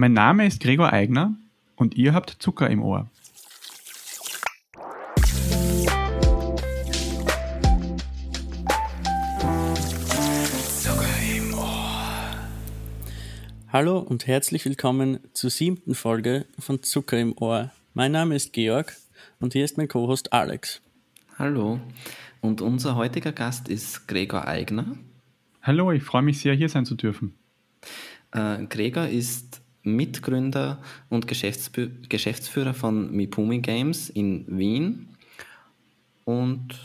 Mein Name ist Gregor Eigner und ihr habt Zucker im Ohr. Zucker im Ohr. Hallo und herzlich willkommen zur siebten Folge von Zucker im Ohr. Mein Name ist Georg und hier ist mein Co-Host Alex. Hallo und unser heutiger Gast ist Gregor Eigner. Hallo, ich freue mich sehr, hier sein zu dürfen. Äh, Gregor ist Mitgründer und Geschäftsführer von Mipumi Games in Wien. Und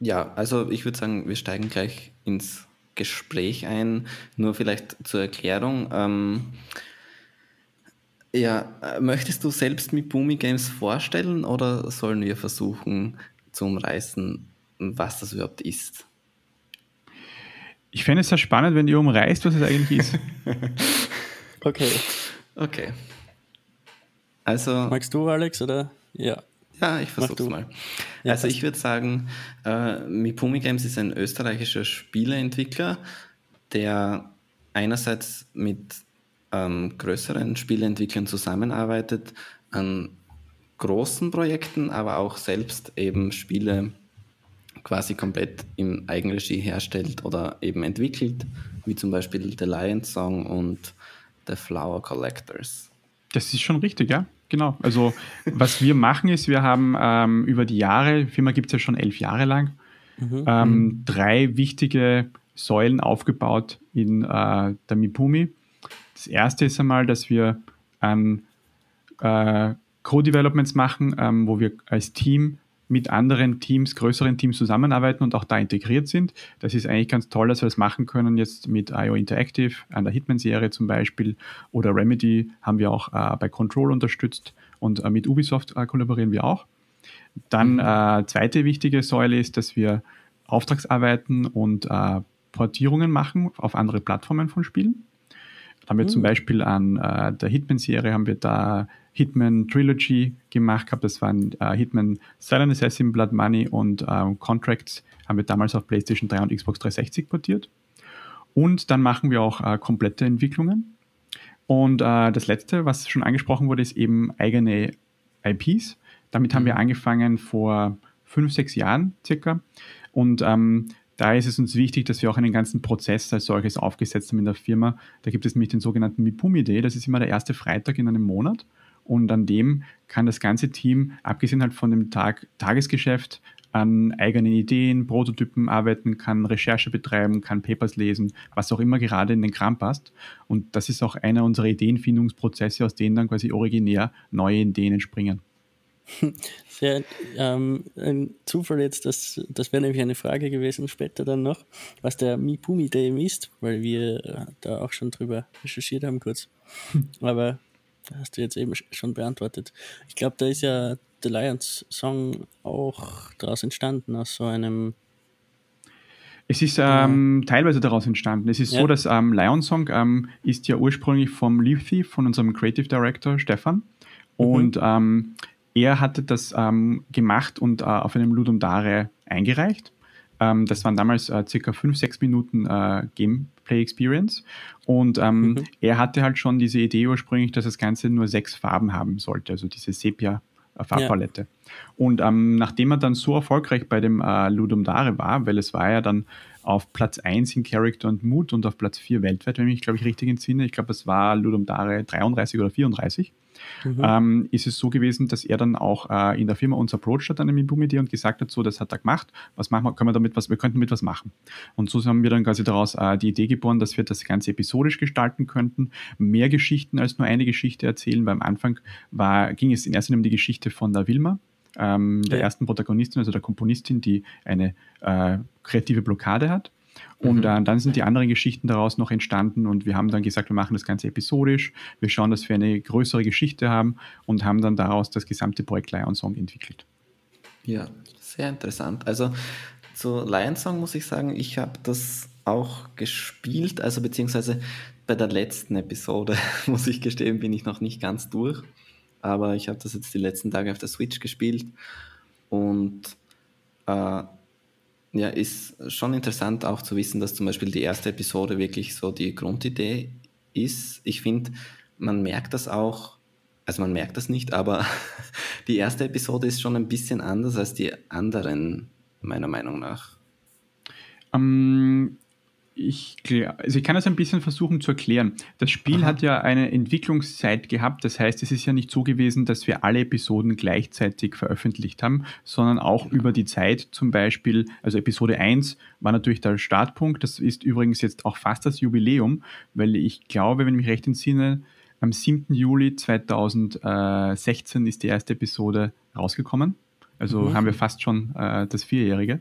ja, also ich würde sagen, wir steigen gleich ins Gespräch ein. Nur vielleicht zur Erklärung. Ähm, ja, möchtest du selbst Mipumi Games vorstellen oder sollen wir versuchen zu umreißen, was das überhaupt ist? Ich fände es sehr spannend, wenn ihr umreißt, was es eigentlich ist. okay. Okay. Also. Magst du, Alex, oder? Ja. Ja, ich versuch's mal. Ja, also ich würde sagen, äh, Mipumi Games ist ein österreichischer Spieleentwickler, der einerseits mit ähm, größeren Spieleentwicklern zusammenarbeitet, an großen Projekten, aber auch selbst eben Spiele quasi komplett im Eigenregie herstellt oder eben entwickelt, wie zum Beispiel The Lion Song und The Flower Collectors. Das ist schon richtig, ja. Genau. Also was wir machen ist, wir haben ähm, über die Jahre, die Firma gibt es ja schon elf Jahre lang, mhm. ähm, mhm. drei wichtige Säulen aufgebaut in äh, der Mipumi. Das erste ist einmal, dass wir an äh, Co-Developments machen, ähm, wo wir als Team mit anderen Teams, größeren Teams zusammenarbeiten und auch da integriert sind. Das ist eigentlich ganz toll, dass wir das machen können jetzt mit IO Interactive an der Hitman-Serie zum Beispiel oder Remedy haben wir auch äh, bei Control unterstützt und äh, mit Ubisoft äh, kollaborieren wir auch. Dann mhm. äh, zweite wichtige Säule ist, dass wir Auftragsarbeiten und äh, Portierungen machen auf andere Plattformen von Spielen. Haben wir mhm. zum Beispiel an äh, der Hitman-Serie haben wir da Hitman Trilogy gemacht gehabt. Das waren äh, Hitman Silent Assassin, Blood Money und äh, Contracts haben wir damals auf PlayStation 3 und Xbox 360 portiert. Und dann machen wir auch äh, komplette Entwicklungen. Und äh, das letzte, was schon angesprochen wurde, ist eben eigene IPs. Damit haben wir mhm. angefangen vor fünf, sechs Jahren circa. Und ähm, da ist es uns wichtig, dass wir auch einen ganzen Prozess als solches aufgesetzt haben in der Firma. Da gibt es nämlich den sogenannten Mipumi Day. Das ist immer der erste Freitag in einem Monat. Und an dem kann das ganze Team, abgesehen halt von dem Tag, Tagesgeschäft, an eigenen Ideen, Prototypen arbeiten, kann Recherche betreiben, kann Papers lesen, was auch immer gerade in den Kram passt. Und das ist auch einer unserer Ideenfindungsprozesse, aus denen dann quasi originär neue Ideen entspringen. Sehr ähm, ein Zufall jetzt, das, das wäre nämlich eine Frage gewesen später dann noch, was der Mipumi Day ist, weil wir äh, da auch schon drüber recherchiert haben kurz. Aber hast du jetzt eben schon beantwortet. Ich glaube, da ist ja The Lions Song auch daraus entstanden, aus so einem. Es ist ähm, teilweise daraus entstanden. Es ist ja. so, dass ähm, Lion Song ähm, ist ja ursprünglich vom Leaf Thief, von unserem Creative Director Stefan. Mhm. Und mhm. Er hatte das ähm, gemacht und äh, auf einem Ludum Dare eingereicht. Ähm, das waren damals äh, circa 5, 6 Minuten äh, Gameplay Experience. Und ähm, mhm. er hatte halt schon diese Idee ursprünglich, dass das Ganze nur sechs Farben haben sollte, also diese Sepia. Farbpalette. Ja. Und ähm, nachdem er dann so erfolgreich bei dem äh, Ludum Dare war, weil es war ja dann auf Platz 1 in Character und Mood und auf Platz 4 weltweit, wenn ich mich, glaube ich, richtig entsinne. Ich glaube, es war Ludum Dare 33 oder 34 mhm. ähm, ist es so gewesen, dass er dann auch äh, in der Firma uns approached hat an dem Impumidee und gesagt hat, so, das hat er gemacht, was machen wir, können wir damit was, wir könnten mit was machen. Und so haben wir dann quasi daraus äh, die Idee geboren, dass wir das Ganze episodisch gestalten könnten, mehr Geschichten als nur eine Geschichte erzählen, weil am Anfang war, ging es in erster Linie um die Geschichte von der Wilma, ähm, der ersten Protagonistin, also der Komponistin, die eine äh, kreative Blockade hat. Und mhm. äh, dann sind die anderen Geschichten daraus noch entstanden und wir haben dann gesagt, wir machen das Ganze episodisch, wir schauen, dass wir eine größere Geschichte haben und haben dann daraus das gesamte Projekt Lion Song entwickelt. Ja, sehr interessant. Also zu Lion Song muss ich sagen, ich habe das auch gespielt, also beziehungsweise bei der letzten Episode, muss ich gestehen, bin ich noch nicht ganz durch. Aber ich habe das jetzt die letzten Tage auf der Switch gespielt und äh, ja, ist schon interessant auch zu wissen, dass zum Beispiel die erste Episode wirklich so die Grundidee ist. Ich finde, man merkt das auch, also man merkt das nicht, aber die erste Episode ist schon ein bisschen anders als die anderen, meiner Meinung nach. Ähm, ich, also ich kann das ein bisschen versuchen zu erklären. Das Spiel Aha. hat ja eine Entwicklungszeit gehabt. Das heißt, es ist ja nicht so gewesen, dass wir alle Episoden gleichzeitig veröffentlicht haben, sondern auch genau. über die Zeit zum Beispiel, also Episode 1 war natürlich der Startpunkt. Das ist übrigens jetzt auch fast das Jubiläum, weil ich glaube, wenn ich mich recht entsinne, am 7. Juli 2016 ist die erste Episode rausgekommen. Also mhm. haben wir fast schon äh, das Vierjährige.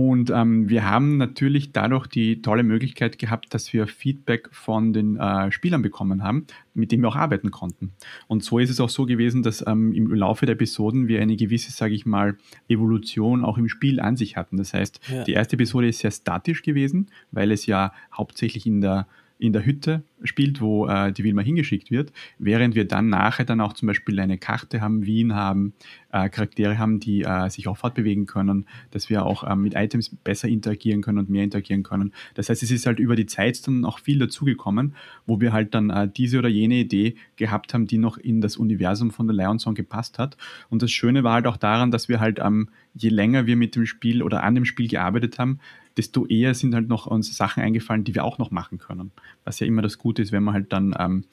Und ähm, wir haben natürlich dadurch die tolle Möglichkeit gehabt, dass wir Feedback von den äh, Spielern bekommen haben, mit dem wir auch arbeiten konnten. Und so ist es auch so gewesen, dass ähm, im Laufe der Episoden wir eine gewisse, sage ich mal, Evolution auch im Spiel an sich hatten. Das heißt, ja. die erste Episode ist sehr statisch gewesen, weil es ja hauptsächlich in der in der Hütte spielt, wo äh, die Wilma hingeschickt wird, während wir dann nachher dann auch zum Beispiel eine Karte haben, Wien haben, äh, Charaktere haben, die äh, sich auch fortbewegen können, dass wir auch ähm, mit Items besser interagieren können und mehr interagieren können. Das heißt, es ist halt über die Zeit dann auch viel dazugekommen, wo wir halt dann äh, diese oder jene Idee gehabt haben, die noch in das Universum von der Lion Song gepasst hat. Und das Schöne war halt auch daran, dass wir halt ähm, je länger wir mit dem Spiel oder an dem Spiel gearbeitet haben, desto eher sind halt noch uns Sachen eingefallen, die wir auch noch machen können. Was ja immer das Gute ist, wenn man halt dann, ähm,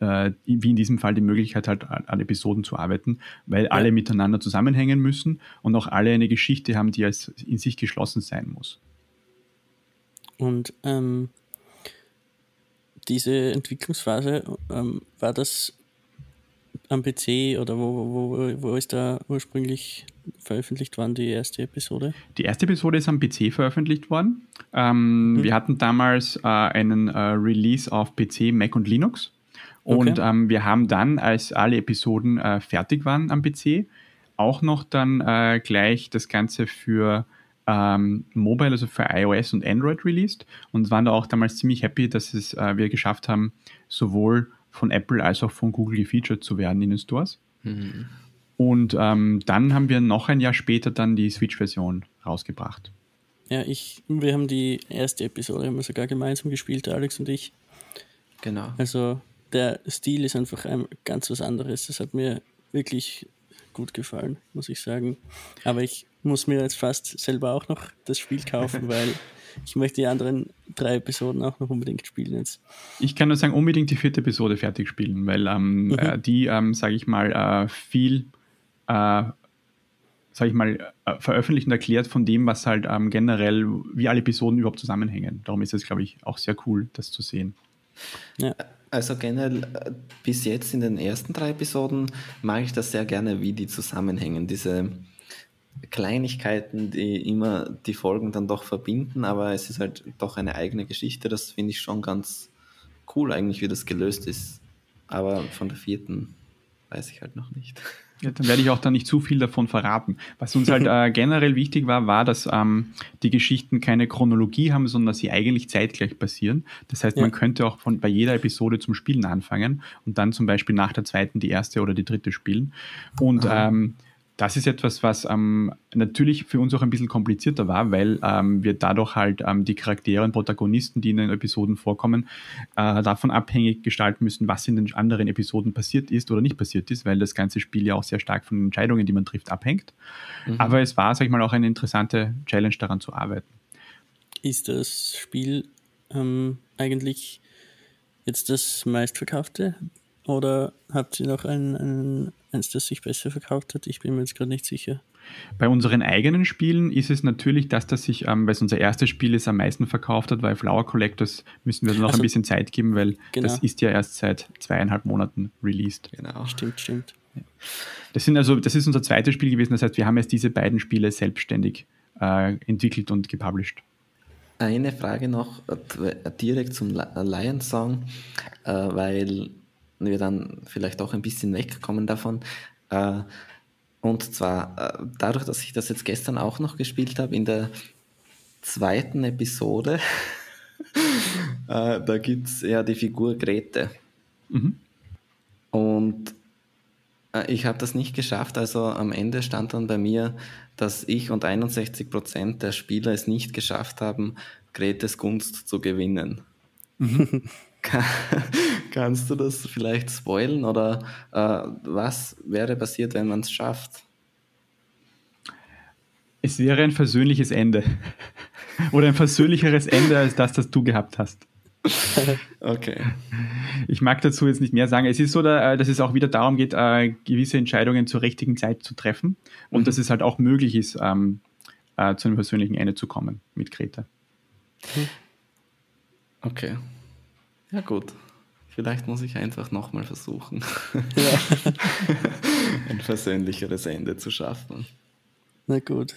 äh, wie in diesem Fall, die Möglichkeit hat, an Episoden zu arbeiten, weil ja. alle miteinander zusammenhängen müssen und auch alle eine Geschichte haben, die als in sich geschlossen sein muss. Und ähm, diese Entwicklungsphase, ähm, war das am PC oder wo, wo, wo ist da ursprünglich veröffentlicht worden, die erste Episode? Die erste Episode ist am PC veröffentlicht worden. Ähm, mhm. Wir hatten damals äh, einen äh, Release auf PC, Mac und Linux. Und okay. ähm, wir haben dann, als alle Episoden äh, fertig waren am PC, auch noch dann äh, gleich das Ganze für ähm, Mobile, also für iOS und Android released und waren da auch damals ziemlich happy, dass es, äh, wir geschafft haben, sowohl von Apple als auch von Google gefeatured zu werden in den Stores. Mhm. Und ähm, dann haben wir noch ein Jahr später dann die Switch-Version rausgebracht. Ja, ich, wir haben die erste Episode haben wir sogar gemeinsam gespielt, Alex und ich. Genau. Also der Stil ist einfach ein, ganz was anderes. Das hat mir wirklich gut gefallen, muss ich sagen. Aber ich muss mir jetzt fast selber auch noch das Spiel kaufen, weil ich möchte die anderen drei Episoden auch noch unbedingt spielen jetzt. Ich kann nur sagen, unbedingt die vierte Episode fertig spielen, weil ähm, mhm. äh, die, ähm, sage ich mal, äh, viel, äh, sage ich mal, äh, veröffentlicht und erklärt von dem, was halt ähm, generell, wie alle Episoden überhaupt zusammenhängen. Darum ist es, glaube ich, auch sehr cool, das zu sehen. Ja. Also generell äh, bis jetzt in den ersten drei Episoden mag ich das sehr gerne, wie die zusammenhängen. Diese Kleinigkeiten, die immer die Folgen dann doch verbinden, aber es ist halt doch eine eigene Geschichte. Das finde ich schon ganz cool eigentlich, wie das gelöst ist. Aber von der vierten weiß ich halt noch nicht. Ja, dann werde ich auch da nicht zu viel davon verraten. Was uns halt äh, generell wichtig war, war, dass ähm, die Geschichten keine Chronologie haben, sondern dass sie eigentlich zeitgleich passieren. Das heißt, ja. man könnte auch von, bei jeder Episode zum Spielen anfangen und dann zum Beispiel nach der zweiten die erste oder die dritte spielen. Und ähm, das ist etwas, was ähm, natürlich für uns auch ein bisschen komplizierter war, weil ähm, wir dadurch halt ähm, die Charaktere und Protagonisten, die in den Episoden vorkommen, äh, davon abhängig gestalten müssen, was in den anderen Episoden passiert ist oder nicht passiert ist, weil das ganze Spiel ja auch sehr stark von den Entscheidungen, die man trifft, abhängt. Mhm. Aber es war, sag ich mal, auch eine interessante Challenge daran zu arbeiten. Ist das Spiel ähm, eigentlich jetzt das meistverkaufte oder habt ihr noch ein, ein, eins, das sich besser verkauft hat? Ich bin mir jetzt gerade nicht sicher. Bei unseren eigenen Spielen ist es natürlich, dass das sich, ähm, weil es unser erstes Spiel ist, am meisten verkauft hat, weil Flower Collectors müssen wir noch also, ein bisschen Zeit geben, weil genau. das ist ja erst seit zweieinhalb Monaten released. Genau. Stimmt, stimmt. Das, sind also, das ist unser zweites Spiel gewesen, das heißt, wir haben jetzt diese beiden Spiele selbstständig äh, entwickelt und gepublished. Eine Frage noch äh, direkt zum Lion Song, äh, weil wir dann vielleicht auch ein bisschen wegkommen davon. Äh, und zwar äh, dadurch, dass ich das jetzt gestern auch noch gespielt habe, in der zweiten Episode, äh, da gibt es ja die Figur Grete. Mhm. Und ich habe das nicht geschafft, also am Ende stand dann bei mir, dass ich und 61% der Spieler es nicht geschafft haben, Gretes Gunst zu gewinnen. Kannst du das vielleicht spoilen oder äh, was wäre passiert, wenn man es schafft? Es wäre ein versöhnliches Ende. Oder ein versöhnlicheres Ende als das, das du gehabt hast. okay. Ich mag dazu jetzt nicht mehr sagen. Es ist so, äh, dass es auch wieder darum geht, äh, gewisse Entscheidungen zur richtigen Zeit zu treffen und mhm. dass es halt auch möglich ist, ähm, äh, zu einem persönlichen Ende zu kommen mit Greta. Okay. Ja, gut. Vielleicht muss ich einfach nochmal versuchen, ja. ein versöhnlicheres Ende zu schaffen. Na gut.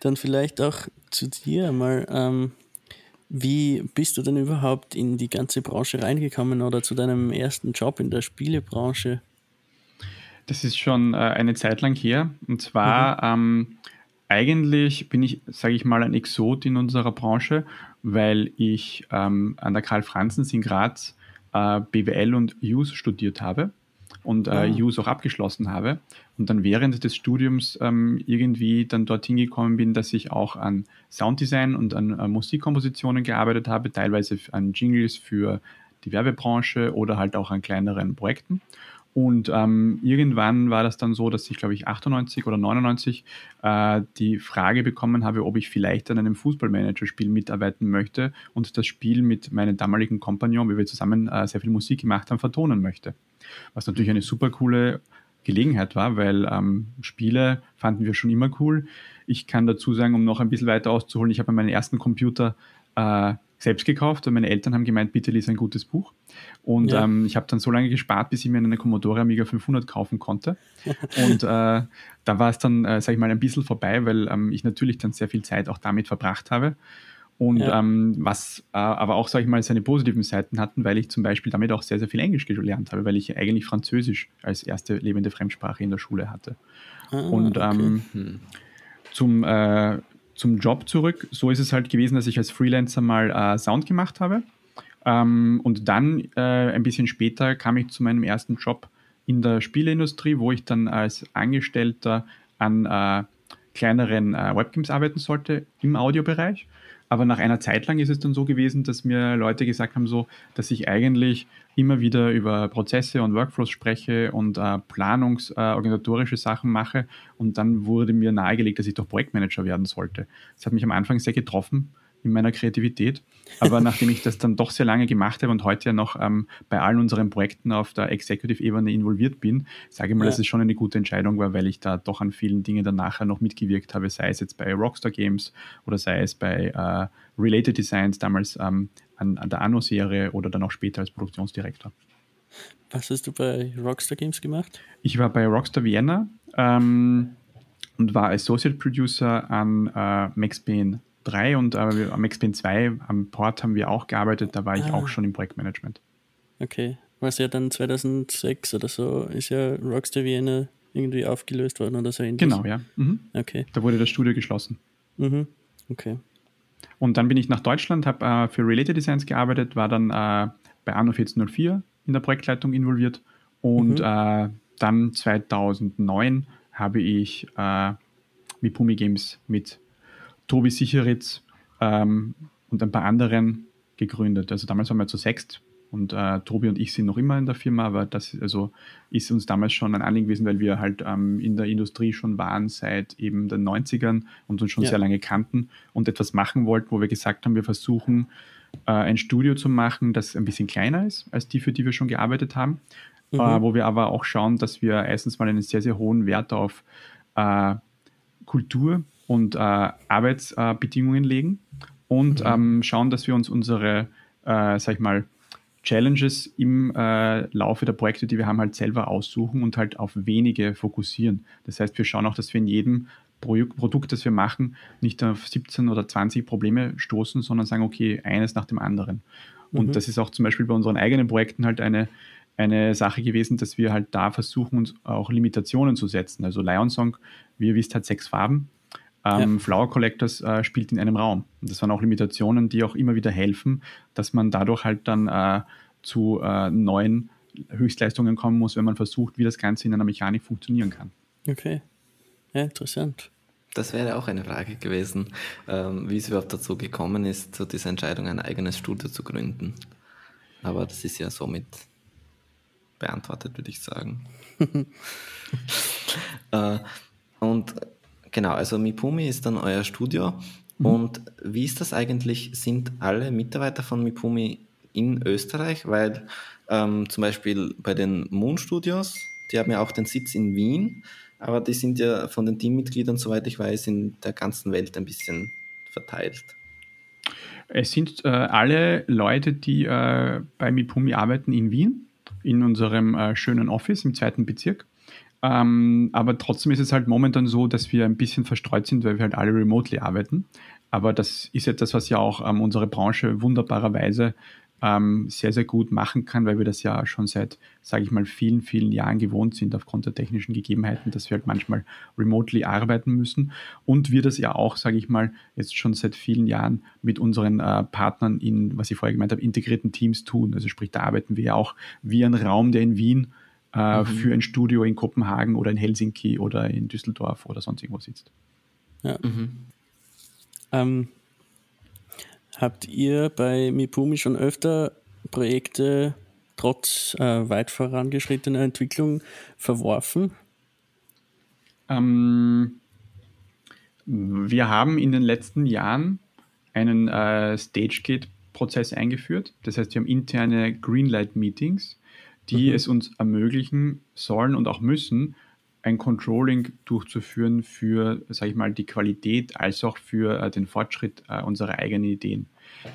Dann vielleicht auch zu dir mal. Ähm, wie bist du denn überhaupt in die ganze Branche reingekommen oder zu deinem ersten Job in der Spielebranche? Das ist schon äh, eine Zeit lang her. Und zwar mhm. ähm, eigentlich bin ich, sage ich mal, ein Exot in unserer Branche, weil ich ähm, an der Karl Franzens in Graz äh, BWL und Use studiert habe und äh, oh. Use auch abgeschlossen habe und dann während des Studiums ähm, irgendwie dann dorthin gekommen bin, dass ich auch an Sounddesign und an äh, Musikkompositionen gearbeitet habe, teilweise an Jingles für die Werbebranche oder halt auch an kleineren Projekten und ähm, irgendwann war das dann so, dass ich, glaube ich, 98 oder 99 äh, die Frage bekommen habe, ob ich vielleicht an einem Fußballmanager-Spiel mitarbeiten möchte und das Spiel mit meinem damaligen Kompagnon, wie wir zusammen äh, sehr viel Musik gemacht haben, vertonen möchte. Was natürlich eine super coole Gelegenheit war, weil ähm, Spiele fanden wir schon immer cool. Ich kann dazu sagen, um noch ein bisschen weiter auszuholen, ich habe meinen ersten Computer äh, selbst gekauft und meine Eltern haben gemeint, bitte lies ein gutes Buch. Und ja. ähm, ich habe dann so lange gespart, bis ich mir eine Commodore Amiga 500 kaufen konnte. und äh, da war es dann, äh, sage ich mal, ein bisschen vorbei, weil ähm, ich natürlich dann sehr viel Zeit auch damit verbracht habe. Und ja. ähm, was äh, aber auch, sage ich mal, seine positiven Seiten hatten, weil ich zum Beispiel damit auch sehr, sehr viel Englisch gelernt habe, weil ich eigentlich Französisch als erste lebende Fremdsprache in der Schule hatte. Ah, und okay. ähm, hm. zum äh, zum Job zurück. So ist es halt gewesen, dass ich als Freelancer mal äh, Sound gemacht habe. Ähm, und dann äh, ein bisschen später kam ich zu meinem ersten Job in der Spieleindustrie, wo ich dann als Angestellter an äh, kleineren äh, Webgames arbeiten sollte im Audiobereich. Aber nach einer Zeit lang ist es dann so gewesen, dass mir Leute gesagt haben, so, dass ich eigentlich immer wieder über Prozesse und Workflows spreche und äh, planungsorganisatorische äh, Sachen mache. Und dann wurde mir nahegelegt, dass ich doch Projektmanager werden sollte. Das hat mich am Anfang sehr getroffen in meiner Kreativität. Aber nachdem ich das dann doch sehr lange gemacht habe und heute ja noch ähm, bei allen unseren Projekten auf der Executive-Ebene involviert bin, sage ich mal, ja. dass es schon eine gute Entscheidung war, weil ich da doch an vielen Dingen dann nachher noch mitgewirkt habe, sei es jetzt bei Rockstar Games oder sei es bei äh, Related Designs, damals ähm, an, an der Anno-Serie oder dann auch später als Produktionsdirektor. Was hast du bei Rockstar Games gemacht? Ich war bei Rockstar Vienna ähm, und war Associate Producer an äh, Max Payne 3 und äh, am XPN 2 am Port haben wir auch gearbeitet, da war ich ah. auch schon im Projektmanagement. Okay, was ja dann 2006 oder so ist ja Rockstar Vienna irgendwie aufgelöst worden oder so ähnlich. Genau, ja. Mhm. Okay. Da wurde das Studio geschlossen. Mhm. Okay. Und dann bin ich nach Deutschland, habe äh, für Related Designs gearbeitet, war dann äh, bei Anno 1404 in der Projektleitung involviert und mhm. äh, dann 2009 habe ich äh, Mipumi Games mit Tobi Sicheritz ähm, und ein paar anderen gegründet. Also damals waren wir zu sechst und äh, Tobi und ich sind noch immer in der Firma, aber das also ist uns damals schon ein Anliegen gewesen, weil wir halt ähm, in der Industrie schon waren seit eben den 90ern und uns schon ja. sehr lange kannten und etwas machen wollten, wo wir gesagt haben, wir versuchen äh, ein Studio zu machen, das ein bisschen kleiner ist als die, für die wir schon gearbeitet haben, mhm. äh, wo wir aber auch schauen, dass wir erstens mal einen sehr, sehr hohen Wert auf äh, Kultur und äh, Arbeitsbedingungen legen und mhm. ähm, schauen, dass wir uns unsere, äh, sag ich mal, Challenges im äh, Laufe der Projekte, die wir haben, halt selber aussuchen und halt auf wenige fokussieren. Das heißt, wir schauen auch, dass wir in jedem Pro Produkt, das wir machen, nicht auf 17 oder 20 Probleme stoßen, sondern sagen, okay, eines nach dem anderen. Und mhm. das ist auch zum Beispiel bei unseren eigenen Projekten halt eine, eine Sache gewesen, dass wir halt da versuchen, uns auch Limitationen zu setzen. Also Lion Song, wie ihr wisst, hat sechs Farben. Ähm, ja. Flower Collectors äh, spielt in einem Raum. Und das waren auch Limitationen, die auch immer wieder helfen, dass man dadurch halt dann äh, zu äh, neuen Höchstleistungen kommen muss, wenn man versucht, wie das Ganze in einer Mechanik funktionieren kann. Okay. Ja, interessant. Das wäre auch eine Frage gewesen, ähm, wie es überhaupt dazu gekommen ist, zu dieser Entscheidung, ein eigenes Studio zu gründen. aber das ist ja somit beantwortet, würde ich sagen. äh, und genau, also Mipumi ist dann euer Studio. Mhm. Und wie ist das eigentlich? Sind alle Mitarbeiter von Mipumi in Österreich? Weil ähm, zum Beispiel bei den Moon Studios, die haben ja auch den Sitz in Wien, aber die sind ja von den Teammitgliedern, soweit ich weiß, in der ganzen Welt ein bisschen verteilt. Es sind äh, alle Leute, die äh, bei Mipumi arbeiten in Wien, in unserem äh, schönen Office im zweiten Bezirk. Ähm, aber trotzdem ist es halt momentan so, dass wir ein bisschen verstreut sind, weil wir halt alle remotely arbeiten. Aber das ist etwas, was ja auch ähm, unsere Branche wunderbarerweise ähm, sehr, sehr gut machen kann, weil wir das ja schon seit, sage ich mal, vielen, vielen Jahren gewohnt sind aufgrund der technischen Gegebenheiten, dass wir halt manchmal remotely arbeiten müssen und wir das ja auch, sage ich mal, jetzt schon seit vielen Jahren mit unseren äh, Partnern in, was ich vorher gemeint habe, integrierten Teams tun. Also sprich, da arbeiten wir ja auch wie ein Raum, der in Wien äh, mhm. für ein Studio in Kopenhagen oder in Helsinki oder in Düsseldorf oder sonst irgendwo sitzt. Ja. Mhm. Ähm, Habt ihr bei Mipumi schon öfter Projekte trotz äh, weit vorangeschrittener Entwicklung verworfen? Ähm, wir haben in den letzten Jahren einen äh, Stage-Gate-Prozess eingeführt. Das heißt, wir haben interne Greenlight-Meetings, die mhm. es uns ermöglichen sollen und auch müssen, ein Controlling durchzuführen für, sage ich mal, die Qualität als auch für äh, den Fortschritt äh, unserer eigenen Ideen.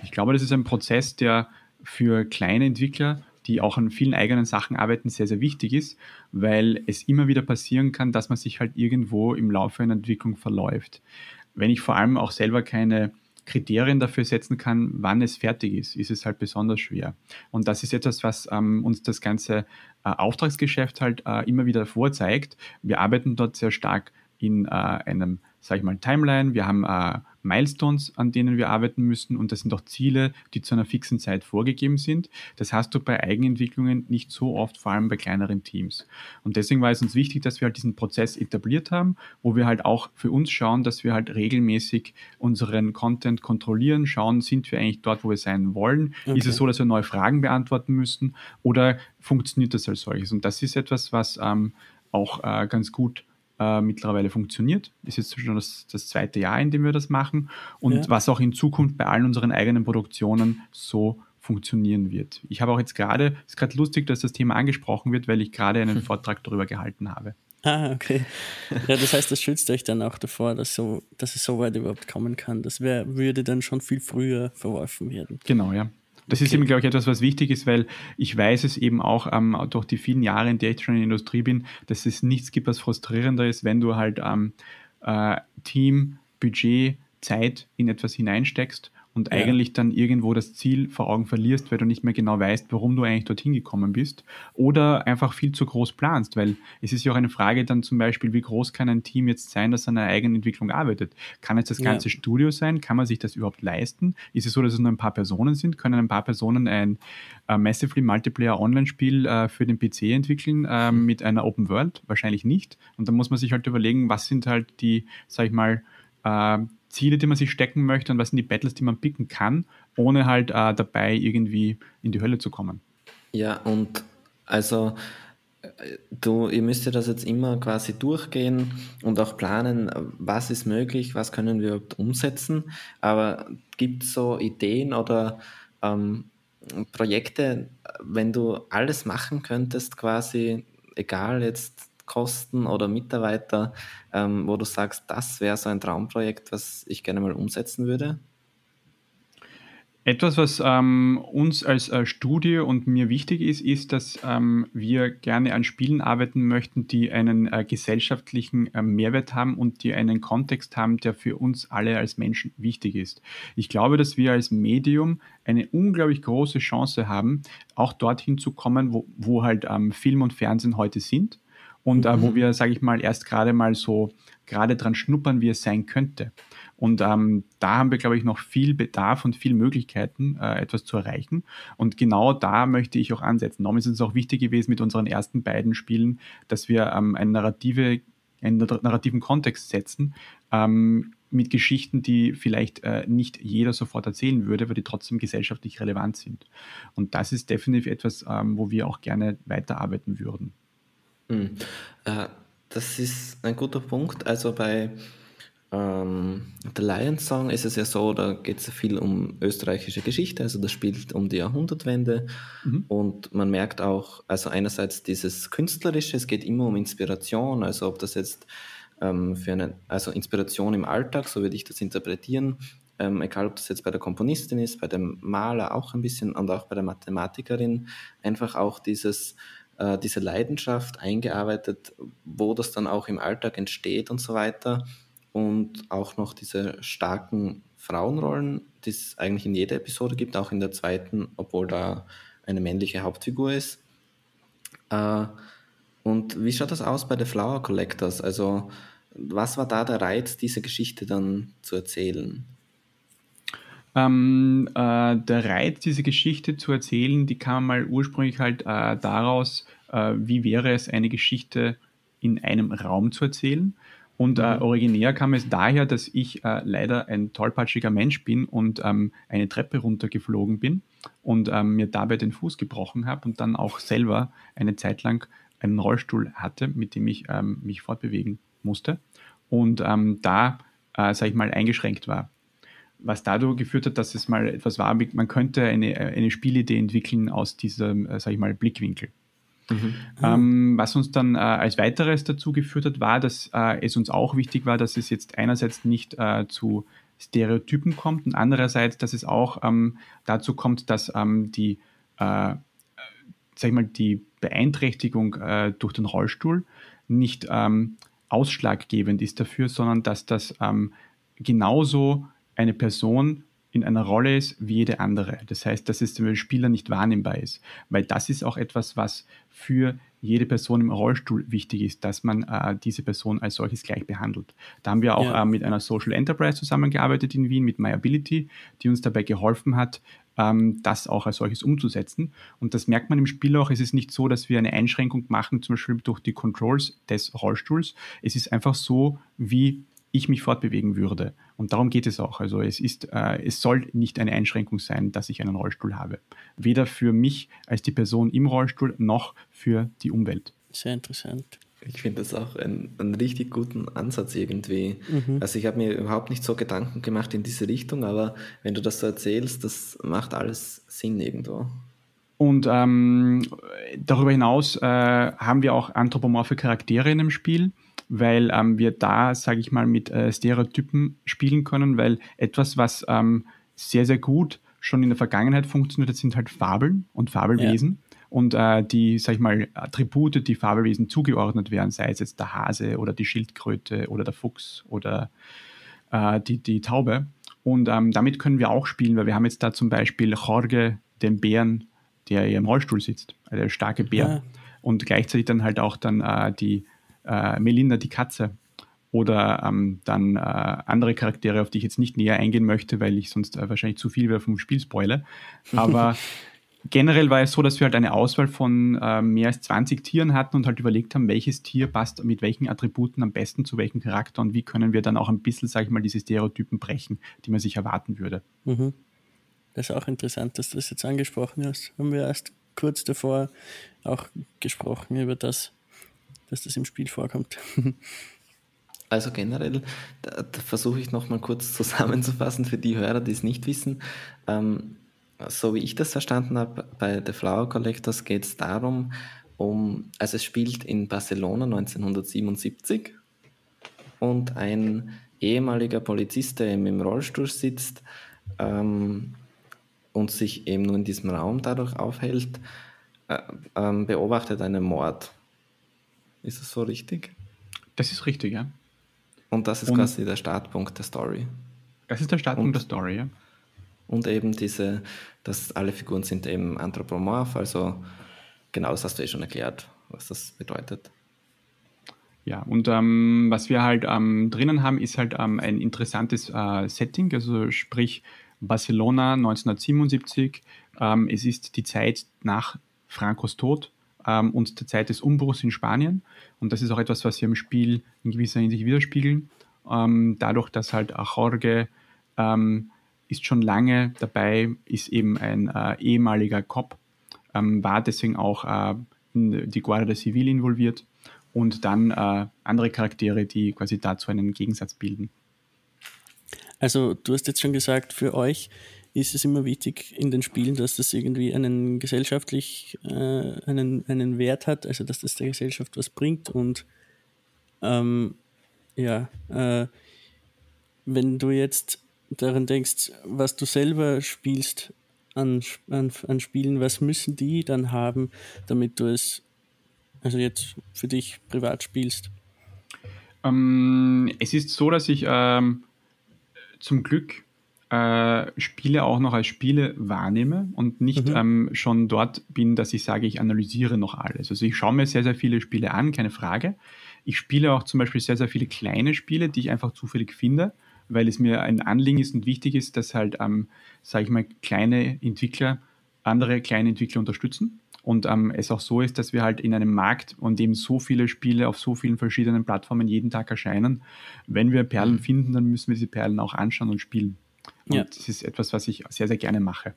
Ich glaube, das ist ein Prozess, der für kleine Entwickler, die auch an vielen eigenen Sachen arbeiten, sehr, sehr wichtig ist, weil es immer wieder passieren kann, dass man sich halt irgendwo im Laufe einer Entwicklung verläuft. Wenn ich vor allem auch selber keine Kriterien dafür setzen kann, wann es fertig ist, ist es halt besonders schwer. Und das ist etwas, was ähm, uns das ganze äh, Auftragsgeschäft halt äh, immer wieder vorzeigt. Wir arbeiten dort sehr stark in äh, einem, sage ich mal, Timeline. Wir haben äh, Milestones, an denen wir arbeiten müssen und das sind auch Ziele, die zu einer fixen Zeit vorgegeben sind. Das hast du bei Eigenentwicklungen nicht so oft, vor allem bei kleineren Teams. Und deswegen war es uns wichtig, dass wir halt diesen Prozess etabliert haben, wo wir halt auch für uns schauen, dass wir halt regelmäßig unseren Content kontrollieren, schauen, sind wir eigentlich dort, wo wir sein wollen? Okay. Ist es so, dass wir neue Fragen beantworten müssen oder funktioniert das als solches? Und das ist etwas, was ähm, auch äh, ganz gut äh, mittlerweile funktioniert. Ist jetzt schon das, das, zweite Jahr, in dem wir das machen und ja. was auch in Zukunft bei allen unseren eigenen Produktionen so funktionieren wird. Ich habe auch jetzt gerade, es ist gerade lustig, dass das Thema angesprochen wird, weil ich gerade einen hm. Vortrag darüber gehalten habe. Ah, okay. Ja, das heißt, das schützt euch dann auch davor, dass, so, dass es so weit überhaupt kommen kann. Das wär, würde dann schon viel früher verworfen werden. Genau, ja. Das okay. ist eben, glaube ich, etwas, was wichtig ist, weil ich weiß es eben auch ähm, durch die vielen Jahre, in der ich schon in der Industrie bin, dass es nichts gibt, was frustrierender ist, wenn du halt ähm, äh, Team, Budget, Zeit in etwas hineinsteckst und ja. eigentlich dann irgendwo das Ziel vor Augen verlierst, weil du nicht mehr genau weißt, warum du eigentlich dorthin gekommen bist oder einfach viel zu groß planst, weil es ist ja auch eine Frage dann zum Beispiel, wie groß kann ein Team jetzt sein, das an einer eigenen Entwicklung arbeitet? Kann es das ganze ja. Studio sein? Kann man sich das überhaupt leisten? Ist es so, dass es nur ein paar Personen sind? Können ein paar Personen ein äh, Massively Multiplayer Online-Spiel äh, für den PC entwickeln äh, mit einer Open World? Wahrscheinlich nicht. Und dann muss man sich halt überlegen, was sind halt die, sag ich mal, äh, Ziele, die man sich stecken möchte und was sind die Battles, die man picken kann, ohne halt äh, dabei irgendwie in die Hölle zu kommen. Ja, und also du, ihr müsst ja das jetzt immer quasi durchgehen und auch planen, was ist möglich, was können wir überhaupt umsetzen. Aber gibt es so Ideen oder ähm, Projekte, wenn du alles machen könntest, quasi, egal jetzt Kosten oder Mitarbeiter, ähm, wo du sagst, das wäre so ein Traumprojekt, was ich gerne mal umsetzen würde? Etwas, was ähm, uns als äh, Studie und mir wichtig ist, ist, dass ähm, wir gerne an Spielen arbeiten möchten, die einen äh, gesellschaftlichen äh, Mehrwert haben und die einen Kontext haben, der für uns alle als Menschen wichtig ist. Ich glaube, dass wir als Medium eine unglaublich große Chance haben, auch dorthin zu kommen, wo, wo halt ähm, Film und Fernsehen heute sind und äh, wo mhm. wir, sage ich mal, erst gerade mal so gerade dran schnuppern, wie es sein könnte. Und ähm, da haben wir, glaube ich, noch viel Bedarf und viel Möglichkeiten, äh, etwas zu erreichen. Und genau da möchte ich auch ansetzen. Darum ist es auch wichtig gewesen mit unseren ersten beiden Spielen, dass wir ähm, eine narrative, einen narrativen Kontext setzen, ähm, mit Geschichten, die vielleicht äh, nicht jeder sofort erzählen würde, aber die trotzdem gesellschaftlich relevant sind. Und das ist definitiv etwas, ähm, wo wir auch gerne weiterarbeiten würden. Mhm. Äh, das ist ein guter Punkt. Also bei ähm, The Lion Song ist es ja so, da geht es viel um österreichische Geschichte, also das spielt um die Jahrhundertwende mhm. und man merkt auch, also einerseits dieses Künstlerische, es geht immer um Inspiration, also ob das jetzt ähm, für eine, also Inspiration im Alltag, so würde ich das interpretieren, ähm, egal ob das jetzt bei der Komponistin ist, bei dem Maler auch ein bisschen und auch bei der Mathematikerin, einfach auch dieses äh, diese Leidenschaft eingearbeitet, wo das dann auch im Alltag entsteht und so weiter und auch noch diese starken Frauenrollen, die es eigentlich in jeder Episode gibt, auch in der zweiten, obwohl da eine männliche Hauptfigur ist. Äh, und wie schaut das aus bei The Flower Collectors? Also, was war da der Reiz, diese Geschichte dann zu erzählen? Ähm, äh, der Reiz, diese Geschichte zu erzählen, die kam mal ursprünglich halt äh, daraus, äh, wie wäre es, eine Geschichte in einem Raum zu erzählen. Und äh, mhm. originär kam es daher, dass ich äh, leider ein tollpatschiger Mensch bin und ähm, eine Treppe runtergeflogen bin und ähm, mir dabei den Fuß gebrochen habe und dann auch selber eine Zeit lang einen Rollstuhl hatte, mit dem ich ähm, mich fortbewegen musste und ähm, da, äh, sage ich mal, eingeschränkt war. Was dadurch geführt hat, dass es mal etwas war, man könnte eine, eine Spielidee entwickeln aus diesem, äh, sage ich mal, Blickwinkel. Mhm. Ähm, was uns dann äh, als weiteres dazu geführt hat, war, dass äh, es uns auch wichtig war, dass es jetzt einerseits nicht äh, zu Stereotypen kommt und andererseits, dass es auch ähm, dazu kommt, dass ähm, die, äh, sag ich mal, die Beeinträchtigung äh, durch den Rollstuhl nicht ähm, ausschlaggebend ist dafür, sondern dass das ähm, genauso eine Person in einer Rolle ist wie jede andere. Das heißt, dass es dem Spieler nicht wahrnehmbar ist, weil das ist auch etwas, was für jede Person im Rollstuhl wichtig ist, dass man äh, diese Person als solches gleich behandelt. Da haben wir auch ja. äh, mit einer Social Enterprise zusammengearbeitet in Wien, mit MyAbility, die uns dabei geholfen hat, ähm, das auch als solches umzusetzen. Und das merkt man im Spiel auch. Es ist nicht so, dass wir eine Einschränkung machen, zum Beispiel durch die Controls des Rollstuhls. Es ist einfach so, wie ich mich fortbewegen würde. Und darum geht es auch. Also es ist, äh, es soll nicht eine Einschränkung sein, dass ich einen Rollstuhl habe. Weder für mich als die Person im Rollstuhl noch für die Umwelt. Sehr interessant. Ich finde das auch einen, einen richtig guten Ansatz irgendwie. Mhm. Also ich habe mir überhaupt nicht so Gedanken gemacht in diese Richtung, aber wenn du das so erzählst, das macht alles Sinn irgendwo. Und ähm, darüber hinaus äh, haben wir auch anthropomorphe Charaktere in dem Spiel weil ähm, wir da, sage ich mal, mit äh, Stereotypen spielen können, weil etwas, was ähm, sehr, sehr gut schon in der Vergangenheit funktioniert hat, sind halt Fabeln und Fabelwesen. Ja. Und äh, die, sag ich mal, Attribute, die Fabelwesen zugeordnet werden, sei es jetzt der Hase oder die Schildkröte oder der Fuchs oder äh, die, die Taube. Und ähm, damit können wir auch spielen, weil wir haben jetzt da zum Beispiel Jorge, den Bären, der hier im Rollstuhl sitzt, also der starke Bär. Ja. Und gleichzeitig dann halt auch dann äh, die äh, Melinda die Katze oder ähm, dann äh, andere Charaktere, auf die ich jetzt nicht näher eingehen möchte, weil ich sonst äh, wahrscheinlich zu viel wieder vom Spiel spoile. Aber generell war es so, dass wir halt eine Auswahl von äh, mehr als 20 Tieren hatten und halt überlegt haben, welches Tier passt mit welchen Attributen am besten zu welchem Charakter und wie können wir dann auch ein bisschen, sage ich mal, diese Stereotypen brechen, die man sich erwarten würde. Mhm. Das ist auch interessant, dass du das jetzt angesprochen hast. Haben wir erst kurz davor auch gesprochen über das, dass das im Spiel vorkommt. Also generell, versuche ich nochmal kurz zusammenzufassen für die Hörer, die es nicht wissen. Ähm, so wie ich das verstanden habe, bei The Flower Collectors geht es darum, um, also es spielt in Barcelona 1977 und ein ehemaliger Polizist, der eben im Rollstuhl sitzt ähm, und sich eben nur in diesem Raum dadurch aufhält, äh, ähm, beobachtet einen Mord. Ist das so richtig? Das ist richtig, ja. Und das ist und quasi der Startpunkt der Story. Das ist der Startpunkt und, der Story, ja. Und eben diese, dass alle Figuren sind eben anthropomorph, also genau das hast du eh schon erklärt, was das bedeutet. Ja, und ähm, was wir halt ähm, drinnen haben, ist halt ähm, ein interessantes äh, Setting, also sprich Barcelona 1977. Ähm, es ist die Zeit nach Francos Tod ähm, und der Zeit des Umbruchs in Spanien. Und das ist auch etwas, was wir im Spiel in gewisser Hinsicht widerspiegeln. Ähm, dadurch, dass halt Jorge ähm, ist schon lange dabei, ist eben ein äh, ehemaliger Cop, ähm, war deswegen auch äh, in die Guardia Civil involviert und dann äh, andere Charaktere, die quasi dazu einen Gegensatz bilden. Also du hast jetzt schon gesagt, für euch ist es immer wichtig in den Spielen, dass das irgendwie einen gesellschaftlich äh, einen, einen Wert hat, also dass das der Gesellschaft was bringt und ähm, ja, äh, wenn du jetzt daran denkst, was du selber spielst an, an, an Spielen, was müssen die dann haben, damit du es also jetzt für dich privat spielst? Ähm, es ist so, dass ich ähm, zum Glück äh, Spiele auch noch als Spiele wahrnehme und nicht mhm. ähm, schon dort bin, dass ich sage, ich analysiere noch alles. Also ich schaue mir sehr, sehr viele Spiele an, keine Frage. Ich spiele auch zum Beispiel sehr, sehr viele kleine Spiele, die ich einfach zufällig finde, weil es mir ein Anliegen ist und wichtig ist, dass halt, ähm, sage ich mal, kleine Entwickler andere kleine Entwickler unterstützen. Und ähm, es auch so ist, dass wir halt in einem Markt, an dem so viele Spiele auf so vielen verschiedenen Plattformen jeden Tag erscheinen, wenn wir Perlen mhm. finden, dann müssen wir diese Perlen auch anschauen und spielen. Und ja. das ist etwas, was ich sehr, sehr gerne mache.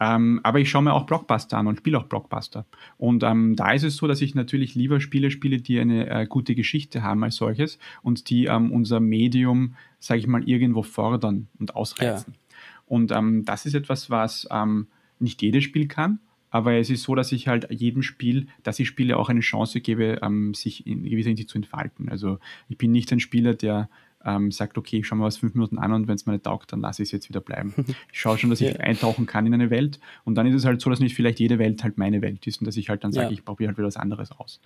Ähm, aber ich schaue mir auch Blockbuster an und spiele auch Blockbuster. Und ähm, da ist es so, dass ich natürlich lieber Spiele spiele, die eine äh, gute Geschichte haben als solches und die ähm, unser Medium, sage ich mal, irgendwo fordern und ausreizen. Ja. Und ähm, das ist etwas, was ähm, nicht jedes Spiel kann. Aber es ist so, dass ich halt jedem Spiel, dass ich spiele, auch eine Chance gebe, ähm, sich in gewisser Hinsicht zu entfalten. Also ich bin nicht ein Spieler, der ähm, sagt, okay, ich schaue mal was fünf Minuten an und wenn es mir nicht taugt, dann lasse ich es jetzt wieder bleiben. Ich schaue schon, dass ich ja. eintauchen kann in eine Welt und dann ist es halt so, dass nicht vielleicht jede Welt halt meine Welt ist und dass ich halt dann sage, ja. ich probiere halt wieder was anderes aus.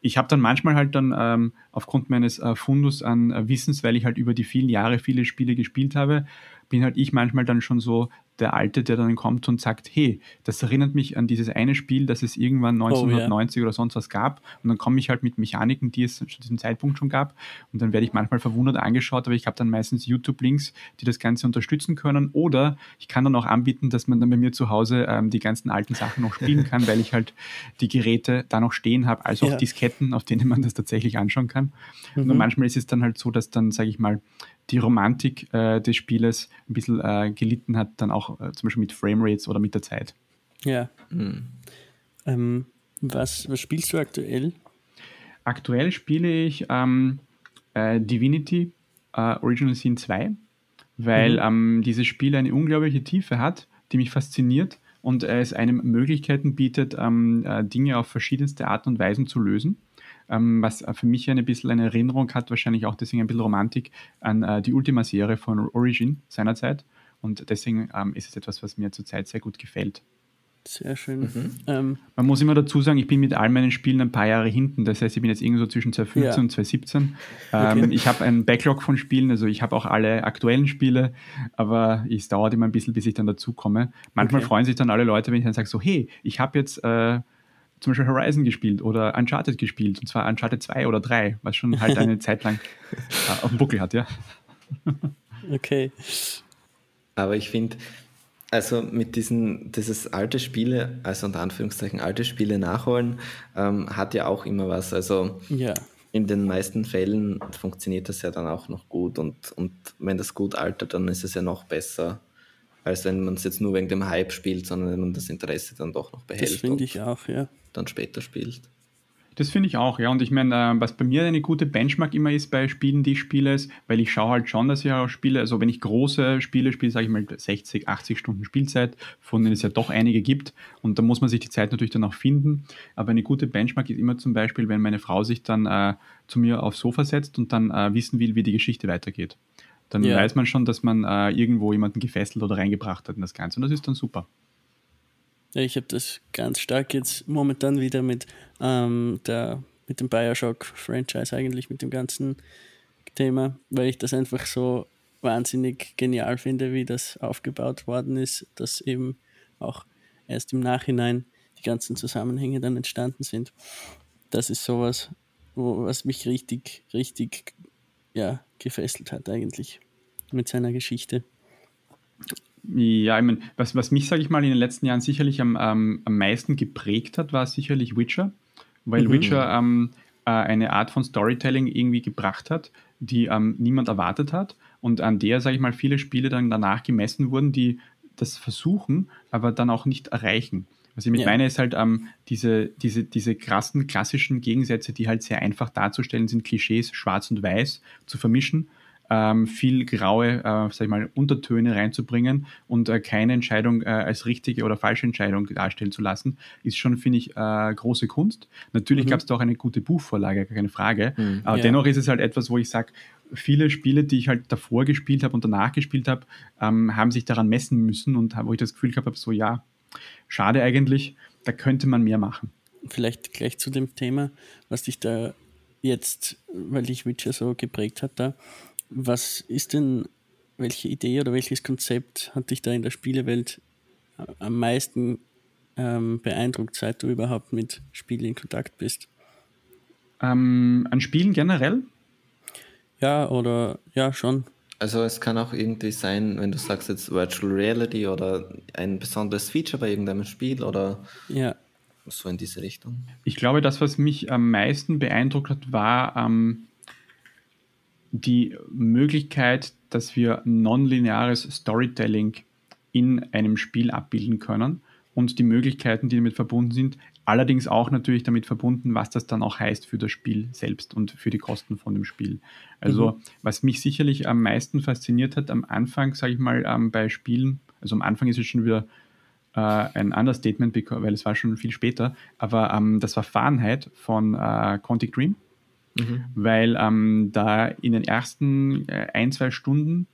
Ich habe dann manchmal halt dann ähm, aufgrund meines äh, Fundus an äh, Wissens, weil ich halt über die vielen Jahre viele Spiele gespielt habe, bin halt ich manchmal dann schon so der Alte, der dann kommt und sagt, hey, das erinnert mich an dieses eine Spiel, das es irgendwann 1990 oh, yeah. oder sonst was gab. Und dann komme ich halt mit Mechaniken, die es zu diesem Zeitpunkt schon gab. Und dann werde ich manchmal verwundert angeschaut, aber ich habe dann meistens YouTube-Links, die das Ganze unterstützen können. Oder ich kann dann auch anbieten, dass man dann bei mir zu Hause ähm, die ganzen alten Sachen noch spielen kann, weil ich halt die Geräte da noch stehen habe, also auch ja. Disketten, auf denen man das tatsächlich anschauen kann. Mhm. Und manchmal ist es dann halt so, dass dann, sage ich mal, die Romantik äh, des Spieles ein bisschen äh, gelitten hat, dann auch äh, zum Beispiel mit Framerates oder mit der Zeit. Ja. Mhm. Ähm, was, was spielst du aktuell? Aktuell spiele ich ähm, äh, Divinity äh, Original Sin 2, weil mhm. ähm, dieses Spiel eine unglaubliche Tiefe hat, die mich fasziniert und es einem Möglichkeiten bietet, ähm, äh, Dinge auf verschiedenste Art und Weisen zu lösen ähm, was für mich ein bisschen eine Erinnerung hat, wahrscheinlich auch deswegen ein bisschen Romantik an äh, die Ultima-Serie von Origin seinerzeit. Und deswegen ähm, ist es etwas, was mir zurzeit sehr gut gefällt. Sehr schön. Mhm. Ähm, Man muss immer dazu sagen, ich bin mit all meinen Spielen ein paar Jahre hinten. Das heißt, ich bin jetzt irgendwo zwischen 2015 ja. und 2017. Ähm, okay. Ich habe einen Backlog von Spielen, also ich habe auch alle aktuellen Spiele, aber es dauert immer ein bisschen, bis ich dann dazu komme. Manchmal okay. freuen sich dann alle Leute, wenn ich dann sage, so, hey, ich habe jetzt äh, zum Beispiel Horizon gespielt oder Uncharted gespielt, und zwar Uncharted 2 oder 3, was schon halt eine Zeit lang äh, auf dem Buckel hat, ja. okay. Aber ich finde, also mit diesen, dieses alte Spiele, also unter Anführungszeichen alte Spiele nachholen, ähm, hat ja auch immer was. Also ja. in den meisten Fällen funktioniert das ja dann auch noch gut und, und wenn das gut altert, dann ist es ja noch besser als wenn man es jetzt nur wegen dem Hype spielt, sondern wenn man das Interesse dann doch noch behält. Das finde ich auch, ja. Dann später spielt. Das finde ich auch, ja. Und ich meine, äh, was bei mir eine gute Benchmark immer ist bei Spielen, die ich spiele, ist, weil ich schaue halt schon, dass ich auch spiele, also wenn ich große Spiele spiele, sage ich mal 60, 80 Stunden Spielzeit, von denen es ja doch einige gibt. Und da muss man sich die Zeit natürlich dann auch finden. Aber eine gute Benchmark ist immer zum Beispiel, wenn meine Frau sich dann äh, zu mir aufs Sofa setzt und dann äh, wissen will, wie die Geschichte weitergeht. Dann ja. weiß man schon, dass man äh, irgendwo jemanden gefesselt oder reingebracht hat in das Ganze. Und das ist dann super. Ja, ich habe das ganz stark jetzt momentan wieder mit, ähm, der, mit dem Bioshock-Franchise eigentlich, mit dem ganzen Thema, weil ich das einfach so wahnsinnig genial finde, wie das aufgebaut worden ist, dass eben auch erst im Nachhinein die ganzen Zusammenhänge dann entstanden sind. Das ist sowas, wo, was mich richtig, richtig ja, gefesselt hat eigentlich mit seiner Geschichte. Ja, ich meine, was, was mich, sage ich mal, in den letzten Jahren sicherlich am, ähm, am meisten geprägt hat, war sicherlich Witcher, weil mhm. Witcher ähm, äh, eine Art von Storytelling irgendwie gebracht hat, die ähm, niemand erwartet hat und an der, sage ich mal, viele Spiele dann danach gemessen wurden, die das versuchen, aber dann auch nicht erreichen. Was ich mit ja. meine, ist halt ähm, diese, diese, diese krassen klassischen Gegensätze, die halt sehr einfach darzustellen sind, Klischees, schwarz und weiß zu vermischen ähm, viel graue, äh, sag ich mal, Untertöne reinzubringen und äh, keine Entscheidung äh, als richtige oder falsche Entscheidung darstellen zu lassen, ist schon, finde ich, äh, große Kunst. Natürlich mhm. gab es da auch eine gute Buchvorlage, keine Frage. Mhm. Aber ja. dennoch ist es halt etwas, wo ich sage, viele Spiele, die ich halt davor gespielt habe und danach gespielt habe, ähm, haben sich daran messen müssen und wo ich das Gefühl gehabt habe, so ja, schade eigentlich, da könnte man mehr machen. Vielleicht gleich zu dem Thema, was dich da jetzt, weil dich Witcher so geprägt hat, da was ist denn, welche Idee oder welches Konzept hat dich da in der Spielewelt am meisten ähm, beeindruckt, seit du überhaupt mit Spielen in Kontakt bist? Ähm, an Spielen generell? Ja, oder ja, schon. Also es kann auch irgendwie sein, wenn du sagst jetzt Virtual Reality oder ein besonderes Feature bei irgendeinem Spiel oder ja. so in diese Richtung. Ich glaube, das, was mich am meisten beeindruckt hat, war ähm, die Möglichkeit, dass wir nonlineares Storytelling in einem Spiel abbilden können und die Möglichkeiten, die damit verbunden sind, allerdings auch natürlich damit verbunden, was das dann auch heißt für das Spiel selbst und für die Kosten von dem Spiel. Also mhm. was mich sicherlich am meisten fasziniert hat am Anfang, sage ich mal, ähm, bei Spielen, also am Anfang ist es schon wieder äh, ein Understatement, weil es war schon viel später, aber ähm, das war Fahrenheit von äh, Quantic Dream mhm. weil ähm, da in den ersten äh, ein, zwei Stunden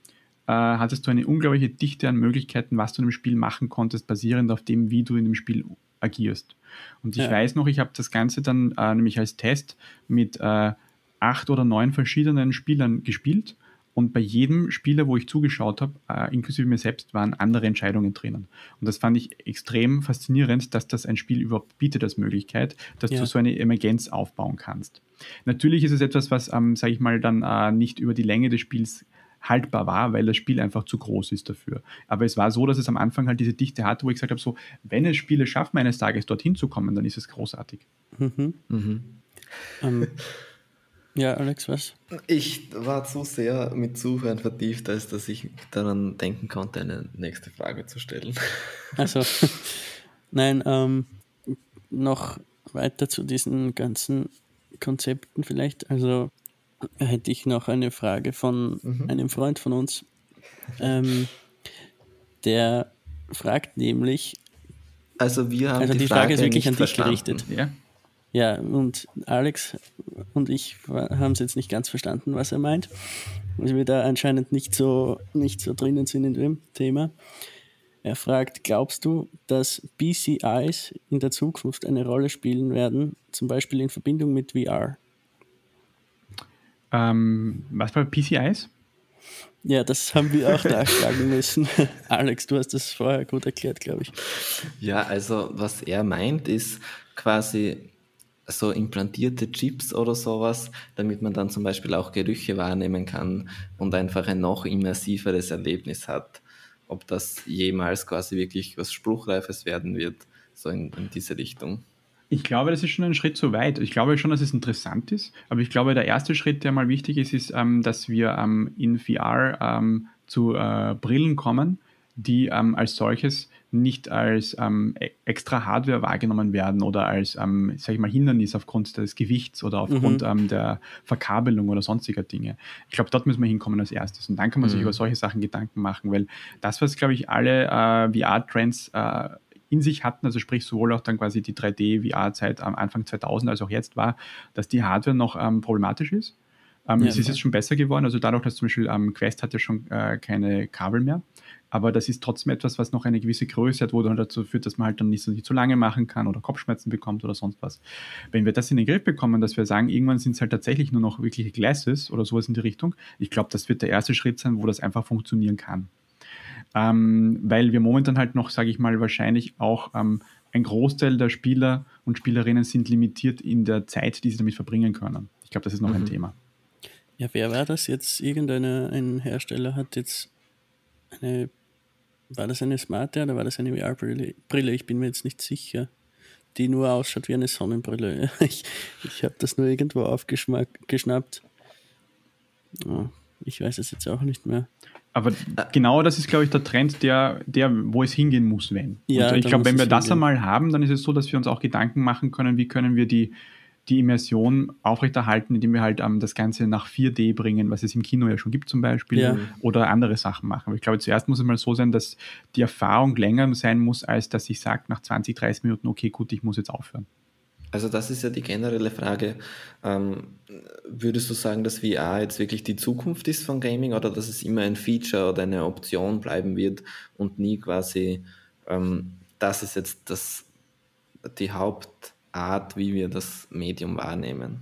äh, hattest du eine unglaubliche Dichte an Möglichkeiten, was du in dem Spiel machen konntest, basierend auf dem, wie du in dem Spiel agierst. Und ich ja. weiß noch, ich habe das Ganze dann äh, nämlich als Test mit äh, acht oder neun verschiedenen Spielern gespielt und bei jedem Spieler, wo ich zugeschaut habe, äh, inklusive mir selbst, waren andere Entscheidungen drinnen. Und das fand ich extrem faszinierend, dass das ein Spiel überhaupt bietet als Möglichkeit, dass ja. du so eine Emergenz aufbauen kannst. Natürlich ist es etwas, was, ähm, sage ich mal, dann äh, nicht über die Länge des Spiels haltbar war, weil das Spiel einfach zu groß ist dafür. Aber es war so, dass es am Anfang halt diese Dichte hatte, wo ich gesagt habe, so, wenn es Spiele schaffen, eines Tages dorthin zu kommen, dann ist es großartig. Mhm. Mhm. Ähm, ja, Alex, was? Ich war zu sehr mit Zuhören vertieft, als dass ich daran denken konnte, eine nächste Frage zu stellen. Also, nein, ähm, noch weiter zu diesen ganzen Konzepten vielleicht. Also hätte ich noch eine Frage von mhm. einem Freund von uns. Ähm, der fragt nämlich. Also wir haben also die, die Frage, Frage, ist wirklich an dich verstanden. gerichtet. Ja. Ja, und Alex und ich haben es jetzt nicht ganz verstanden, was er meint, weil wir da anscheinend nicht so, nicht so drinnen sind in dem Thema. Er fragt, glaubst du, dass BCIs in der Zukunft eine Rolle spielen werden, zum Beispiel in Verbindung mit VR? Ähm, was war PCIs? Ja, das haben wir auch nachschlagen müssen. Alex, du hast das vorher gut erklärt, glaube ich. Ja, also was er meint, ist quasi so implantierte Chips oder sowas, damit man dann zum Beispiel auch Gerüche wahrnehmen kann und einfach ein noch immersiveres Erlebnis hat. Ob das jemals quasi wirklich was Spruchreifes werden wird, so in, in diese Richtung. Ich glaube, das ist schon ein Schritt zu weit. Ich glaube schon, dass es interessant ist, aber ich glaube, der erste Schritt, der mal wichtig ist, ist, ähm, dass wir ähm, in VR ähm, zu äh, Brillen kommen, die ähm, als solches nicht als ähm, e-, extra Hardware wahrgenommen werden oder als, ähm, sag ich mal, Hindernis aufgrund des Gewichts oder aufgrund mhm. ähm, der Verkabelung oder sonstiger Dinge. Ich glaube, dort müssen wir hinkommen als erstes und dann kann man mhm. sich über solche Sachen Gedanken machen, weil das, was, glaube ich, alle äh, VR-Trends äh, in sich hatten, also sprich sowohl auch dann quasi die 3D-VR-Zeit am Anfang 2000 als auch jetzt war, dass die Hardware noch ähm, problematisch ist. Ähm, ja, es ist jetzt schon besser geworden, also dadurch, dass zum Beispiel ähm, Quest hat ja schon äh, keine Kabel mehr aber das ist trotzdem etwas, was noch eine gewisse Größe hat, wo dann dazu führt, dass man halt dann nicht so nicht zu lange machen kann oder Kopfschmerzen bekommt oder sonst was. Wenn wir das in den Griff bekommen, dass wir sagen, irgendwann sind es halt tatsächlich nur noch wirkliche Glasses oder sowas in die Richtung, ich glaube, das wird der erste Schritt sein, wo das einfach funktionieren kann. Ähm, weil wir momentan halt noch, sage ich mal, wahrscheinlich auch ähm, ein Großteil der Spieler und Spielerinnen sind limitiert in der Zeit, die sie damit verbringen können. Ich glaube, das ist noch mhm. ein Thema. Ja, wer war das jetzt? Irgendein Hersteller hat jetzt eine war das eine smarte oder war das eine VR-Brille? Ich bin mir jetzt nicht sicher. Die nur ausschaut wie eine Sonnenbrille. Ich, ich habe das nur irgendwo aufgeschnappt. Oh, ich weiß es jetzt auch nicht mehr. Aber genau das ist, glaube ich, der Trend, der, der, wo es hingehen muss, wenn. Ja, und ich glaube, wenn wir das hingehen. einmal haben, dann ist es so, dass wir uns auch Gedanken machen können, wie können wir die, die Immersion aufrechterhalten, indem wir halt ähm, das Ganze nach 4D bringen, was es im Kino ja schon gibt zum Beispiel, ja. oder andere Sachen machen. Aber ich glaube, zuerst muss es mal so sein, dass die Erfahrung länger sein muss, als dass ich sage nach 20, 30 Minuten, okay, gut, ich muss jetzt aufhören. Also das ist ja die generelle Frage. Ähm, würdest du sagen, dass VR jetzt wirklich die Zukunft ist von Gaming oder dass es immer ein Feature oder eine Option bleiben wird und nie quasi, ähm, das ist jetzt das, die Hauptart, wie wir das Medium wahrnehmen?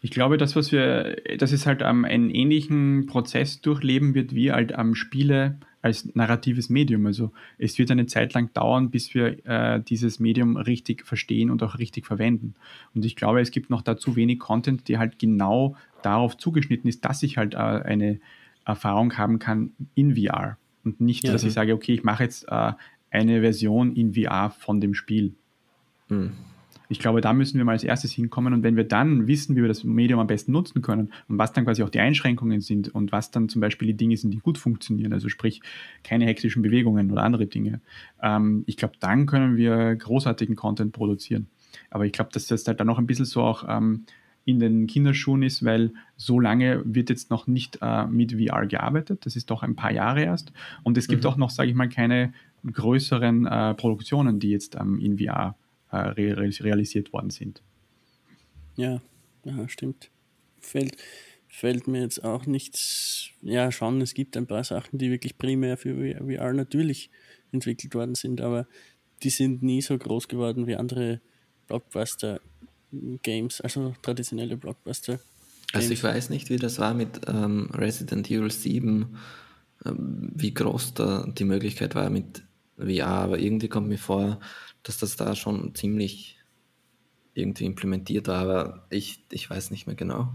Ich glaube, das, was wir, dass es halt ähm, einen ähnlichen Prozess durchleben wird, wie halt am Spiele als narratives Medium. Also es wird eine Zeit lang dauern, bis wir äh, dieses Medium richtig verstehen und auch richtig verwenden. Und ich glaube, es gibt noch dazu wenig Content, der halt genau darauf zugeschnitten ist, dass ich halt äh, eine Erfahrung haben kann in VR. Und nicht, ja, dass ich sage, okay, ich mache jetzt äh, eine Version in VR von dem Spiel. Mhm. Ich glaube, da müssen wir mal als erstes hinkommen und wenn wir dann wissen, wie wir das Medium am besten nutzen können und was dann quasi auch die Einschränkungen sind und was dann zum Beispiel die Dinge sind, die gut funktionieren, also sprich keine hektischen Bewegungen oder andere Dinge, ähm, ich glaube, dann können wir großartigen Content produzieren. Aber ich glaube, dass das halt dann noch ein bisschen so auch ähm, in den Kinderschuhen ist, weil so lange wird jetzt noch nicht äh, mit VR gearbeitet. Das ist doch ein paar Jahre erst. Und es gibt mhm. auch noch, sage ich mal, keine größeren äh, Produktionen, die jetzt ähm, in VR realisiert worden sind. Ja, ja stimmt. Fällt, fällt mir jetzt auch nichts, ja schon, es gibt ein paar Sachen, die wirklich primär für VR natürlich entwickelt worden sind, aber die sind nie so groß geworden wie andere Blockbuster-Games, also traditionelle Blockbuster. -Games. Also ich weiß nicht, wie das war mit ähm, Resident Evil 7, ähm, wie groß da die Möglichkeit war mit VR, aber irgendwie kommt mir vor, dass das da schon ziemlich irgendwie implementiert war, aber ich, ich weiß nicht mehr genau.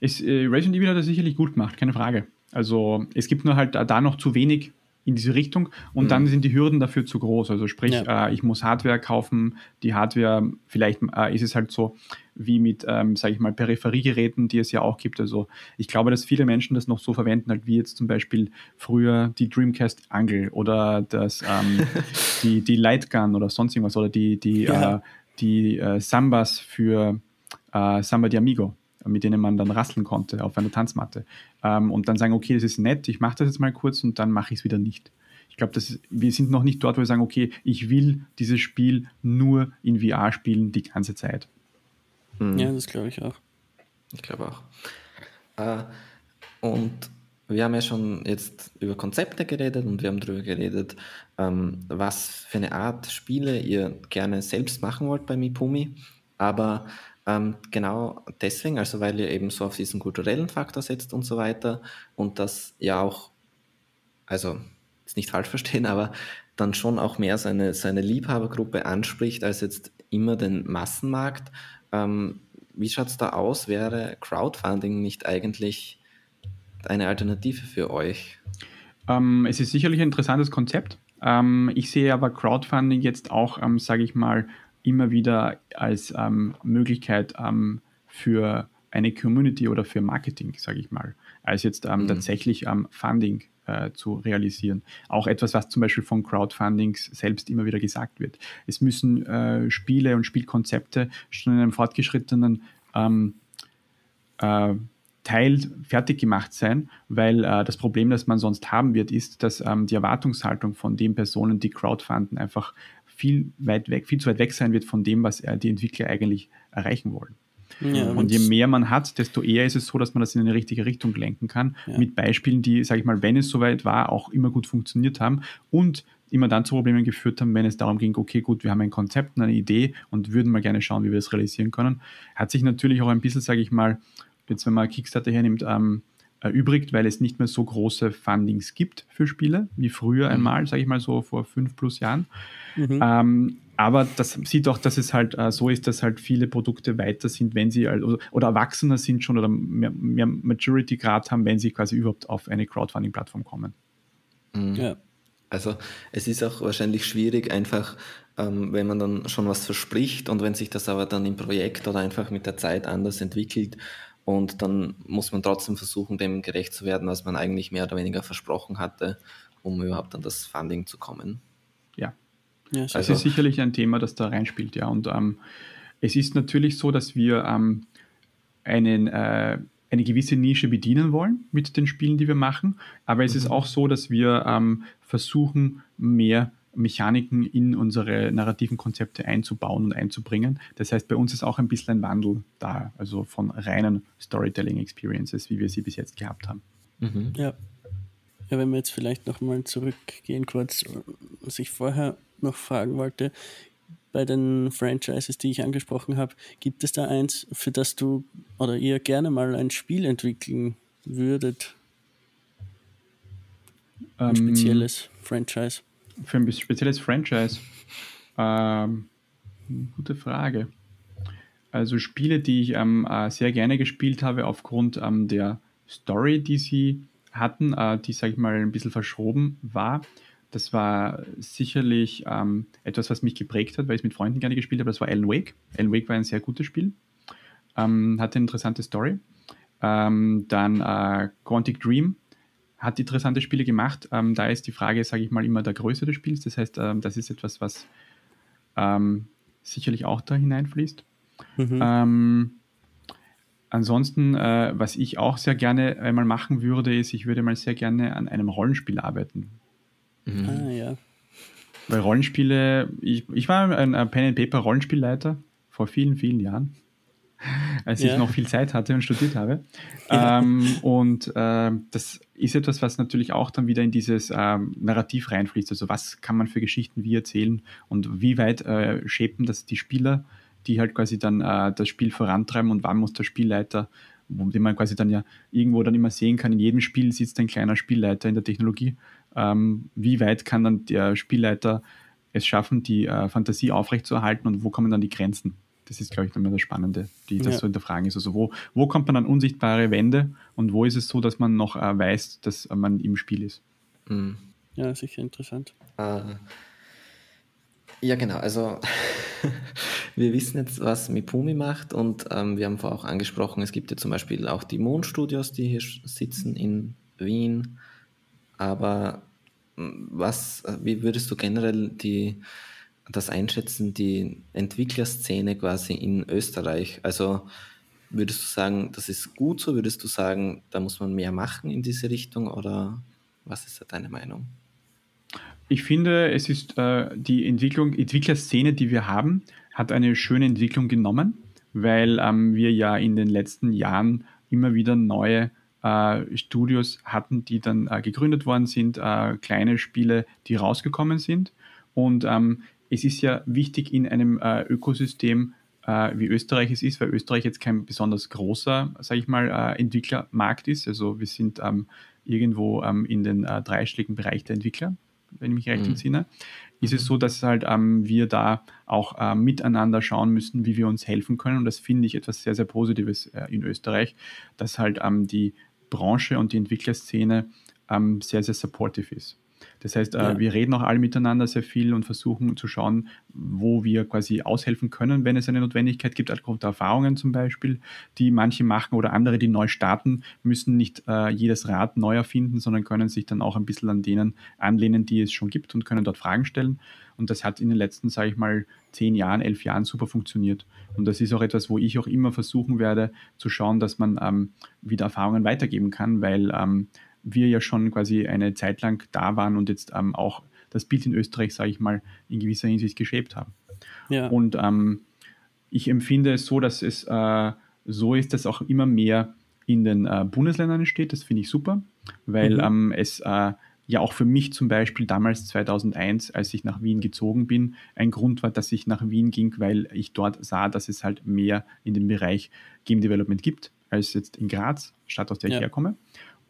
Es, äh, Resident Evil hat das sicherlich gut gemacht, keine Frage. Also es gibt nur halt da noch zu wenig in diese Richtung und mhm. dann sind die Hürden dafür zu groß. Also sprich, ja. äh, ich muss Hardware kaufen, die Hardware, vielleicht äh, ist es halt so wie mit, ähm, sage ich mal, Peripheriegeräten, die es ja auch gibt. Also ich glaube, dass viele Menschen das noch so verwenden, halt wie jetzt zum Beispiel früher die Dreamcast Angle oder das, ähm, die, die Lightgun oder sonst irgendwas oder die, die, ja. äh, die äh, Sambas für äh, Samba di Amigo mit denen man dann rasseln konnte auf einer Tanzmatte. Ähm, und dann sagen, okay, das ist nett, ich mache das jetzt mal kurz und dann mache ich es wieder nicht. Ich glaube, wir sind noch nicht dort, wo wir sagen, okay, ich will dieses Spiel nur in VR spielen die ganze Zeit. Mhm. Ja, das glaube ich auch. Ich glaube auch. Äh, und wir haben ja schon jetzt über Konzepte geredet und wir haben darüber geredet, ähm, was für eine Art Spiele ihr gerne selbst machen wollt bei Mipumi. Aber ähm, genau deswegen, also weil ihr eben so auf diesen kulturellen Faktor setzt und so weiter und das ja auch, also jetzt nicht falsch verstehen, aber dann schon auch mehr seine, seine Liebhabergruppe anspricht als jetzt immer den Massenmarkt. Ähm, wie schaut es da aus? Wäre Crowdfunding nicht eigentlich eine Alternative für euch? Ähm, es ist sicherlich ein interessantes Konzept. Ähm, ich sehe aber Crowdfunding jetzt auch, ähm, sage ich mal, immer wieder als ähm, Möglichkeit ähm, für eine Community oder für Marketing, sage ich mal, als jetzt ähm, mhm. tatsächlich ähm, Funding äh, zu realisieren. Auch etwas, was zum Beispiel von Crowdfundings selbst immer wieder gesagt wird. Es müssen äh, Spiele und Spielkonzepte schon in einem fortgeschrittenen ähm, äh, Teil fertig gemacht sein, weil äh, das Problem, das man sonst haben wird, ist, dass ähm, die Erwartungshaltung von den Personen, die crowdfunden, einfach viel weit weg, viel zu weit weg sein wird von dem, was die Entwickler eigentlich erreichen wollen. Ja, und je mehr man hat, desto eher ist es so, dass man das in eine richtige Richtung lenken kann. Ja. Mit Beispielen, die, sage ich mal, wenn es soweit war, auch immer gut funktioniert haben und immer dann zu Problemen geführt haben, wenn es darum ging, okay, gut, wir haben ein Konzept, eine Idee und würden mal gerne schauen, wie wir das realisieren können. Hat sich natürlich auch ein bisschen, sage ich mal, jetzt wenn man Kickstarter hernimmt, ähm, erübrigt, weil es nicht mehr so große Fundings gibt für Spiele wie früher mhm. einmal, sage ich mal so vor fünf plus Jahren. Mhm. Ähm, aber das sieht auch, dass es halt äh, so ist, dass halt viele Produkte weiter sind, wenn sie also, oder erwachsener sind schon oder mehr, mehr Maturity-Grad haben, wenn sie quasi überhaupt auf eine Crowdfunding-Plattform kommen. Mhm. Ja. Also es ist auch wahrscheinlich schwierig, einfach ähm, wenn man dann schon was verspricht und wenn sich das aber dann im Projekt oder einfach mit der Zeit anders entwickelt Und dann muss man trotzdem versuchen, dem gerecht zu werden, was man eigentlich mehr oder weniger versprochen hatte, um überhaupt an das Funding zu kommen. Ja, ja das also, ist sicherlich ein Thema, das da reinspielt, ja. Und ähm, es ist natürlich so, dass wir ähm, einen, äh, eine gewisse Nische bedienen wollen mit den Spielen, die wir machen. Aber es mhm. ist auch so, dass wir ähm, versuchen, mehr Mechaniken in unsere narrativen Konzepte einzubauen und einzubringen. Das heißt, bei uns ist auch ein bisschen ein Wandel da, also von reinen Storytelling-Experiences, wie wir sie bis jetzt gehabt haben. Mhm. Ja. ja, wenn wir jetzt vielleicht nochmal zurückgehen, kurz, was ich vorher noch fragen wollte, bei den Franchises, die ich angesprochen habe, gibt es da eins, für das du oder ihr gerne mal ein Spiel entwickeln würdet? Ein ähm, spezielles Franchise für ein spezielles Franchise? Ähm, gute Frage. Also Spiele, die ich ähm, äh, sehr gerne gespielt habe aufgrund ähm, der Story, die sie hatten, äh, die, sage ich mal, ein bisschen verschoben war. Das war sicherlich ähm, etwas, was mich geprägt hat, weil ich es mit Freunden gerne gespielt habe. Das war Alan Wake. Alan Wake war ein sehr gutes Spiel. Ähm, hatte eine interessante Story. Ähm, dann äh, Quantic Dream hat interessante Spiele gemacht. Ähm, da ist die Frage, sage ich mal, immer der Größe des Spiels. Das heißt, ähm, das ist etwas, was ähm, sicherlich auch da hineinfließt. Mhm. Ähm, ansonsten, äh, was ich auch sehr gerne einmal machen würde, ist, ich würde mal sehr gerne an einem Rollenspiel arbeiten. Mhm. Ah, ja. Weil Rollenspiele, ich, ich war ein, ein Pen and Paper Rollenspielleiter vor vielen, vielen Jahren als ja. ich noch viel Zeit hatte und studiert habe. Ja. Ähm, und äh, das ist etwas, was natürlich auch dann wieder in dieses ähm, Narrativ reinfließt. Also was kann man für Geschichten wie erzählen und wie weit äh, shapen das die Spieler, die halt quasi dann äh, das Spiel vorantreiben und wann muss der Spielleiter, den man quasi dann ja irgendwo dann immer sehen kann, in jedem Spiel sitzt ein kleiner Spielleiter in der Technologie. Ähm, wie weit kann dann der Spielleiter es schaffen, die äh, Fantasie aufrechtzuerhalten und wo kommen dann die Grenzen? Das ist, glaube ich, immer das Spannende, die das ja. so hinterfragen ist. Also wo, wo kommt man an unsichtbare Wände und wo ist es so, dass man noch äh, weiß, dass man im Spiel ist? Mhm. Ja, sicher interessant. Äh, ja, genau. Also wir wissen jetzt, was Mipumi macht und ähm, wir haben vorher auch angesprochen, es gibt ja zum Beispiel auch die Mondstudios, die hier sitzen in Wien. Aber was, äh, wie würdest du generell die das einschätzen, die Entwicklerszene quasi in Österreich? Also würdest du sagen, das ist gut so? Würdest du sagen, da muss man mehr machen in diese Richtung? Oder was ist da deine Meinung? Ich finde, es ist äh, die Entwicklung, Entwicklerszene, die wir haben, hat eine schöne Entwicklung genommen, weil ähm, wir ja in den letzten Jahren immer wieder neue äh, Studios hatten, die dann äh, gegründet worden sind, äh, kleine Spiele, die rausgekommen sind. Und ähm, es ist ja wichtig in einem äh, Ökosystem, äh, wie Österreich es ist, weil Österreich jetzt kein besonders großer, sage ich mal, äh, Entwicklermarkt ist. Also wir sind ähm, irgendwo ähm, in den äh, dreistelligen Bereich der Entwickler, wenn ich mich recht mhm. entsinne. Ist es so, dass halt ähm, wir da auch äh, miteinander schauen müssen, wie wir uns helfen können. Und das finde ich etwas sehr, sehr Positives äh, in Österreich, dass halt ähm, die Branche und die Entwicklerszene ähm, sehr, sehr supportive ist. Das heißt, äh, ja. wir reden auch alle miteinander sehr viel und versuchen zu schauen, wo wir quasi aushelfen können, wenn es eine Notwendigkeit gibt, aufgrund der Erfahrungen zum Beispiel, die manche machen oder andere, die neu starten, müssen nicht äh, jedes Rad neu erfinden, sondern können sich dann auch ein bisschen an denen anlehnen, die es schon gibt und können dort Fragen stellen. Und das hat in den letzten, sage ich mal, zehn Jahren, elf Jahren super funktioniert. Und das ist auch etwas, wo ich auch immer versuchen werde, zu schauen, dass man ähm, wieder Erfahrungen weitergeben kann, weil ähm, wir ja schon quasi eine Zeit lang da waren und jetzt ähm, auch das Bild in Österreich, sage ich mal, in gewisser Hinsicht geschäbt haben. Ja. Und ähm, ich empfinde es so, dass es äh, so ist, dass auch immer mehr in den äh, Bundesländern entsteht. Das finde ich super, weil mhm. ähm, es äh, ja auch für mich zum Beispiel damals 2001, als ich nach Wien gezogen bin, ein Grund war, dass ich nach Wien ging, weil ich dort sah, dass es halt mehr in dem Bereich Game Development gibt als jetzt in Graz, Stadt aus der ja. ich herkomme.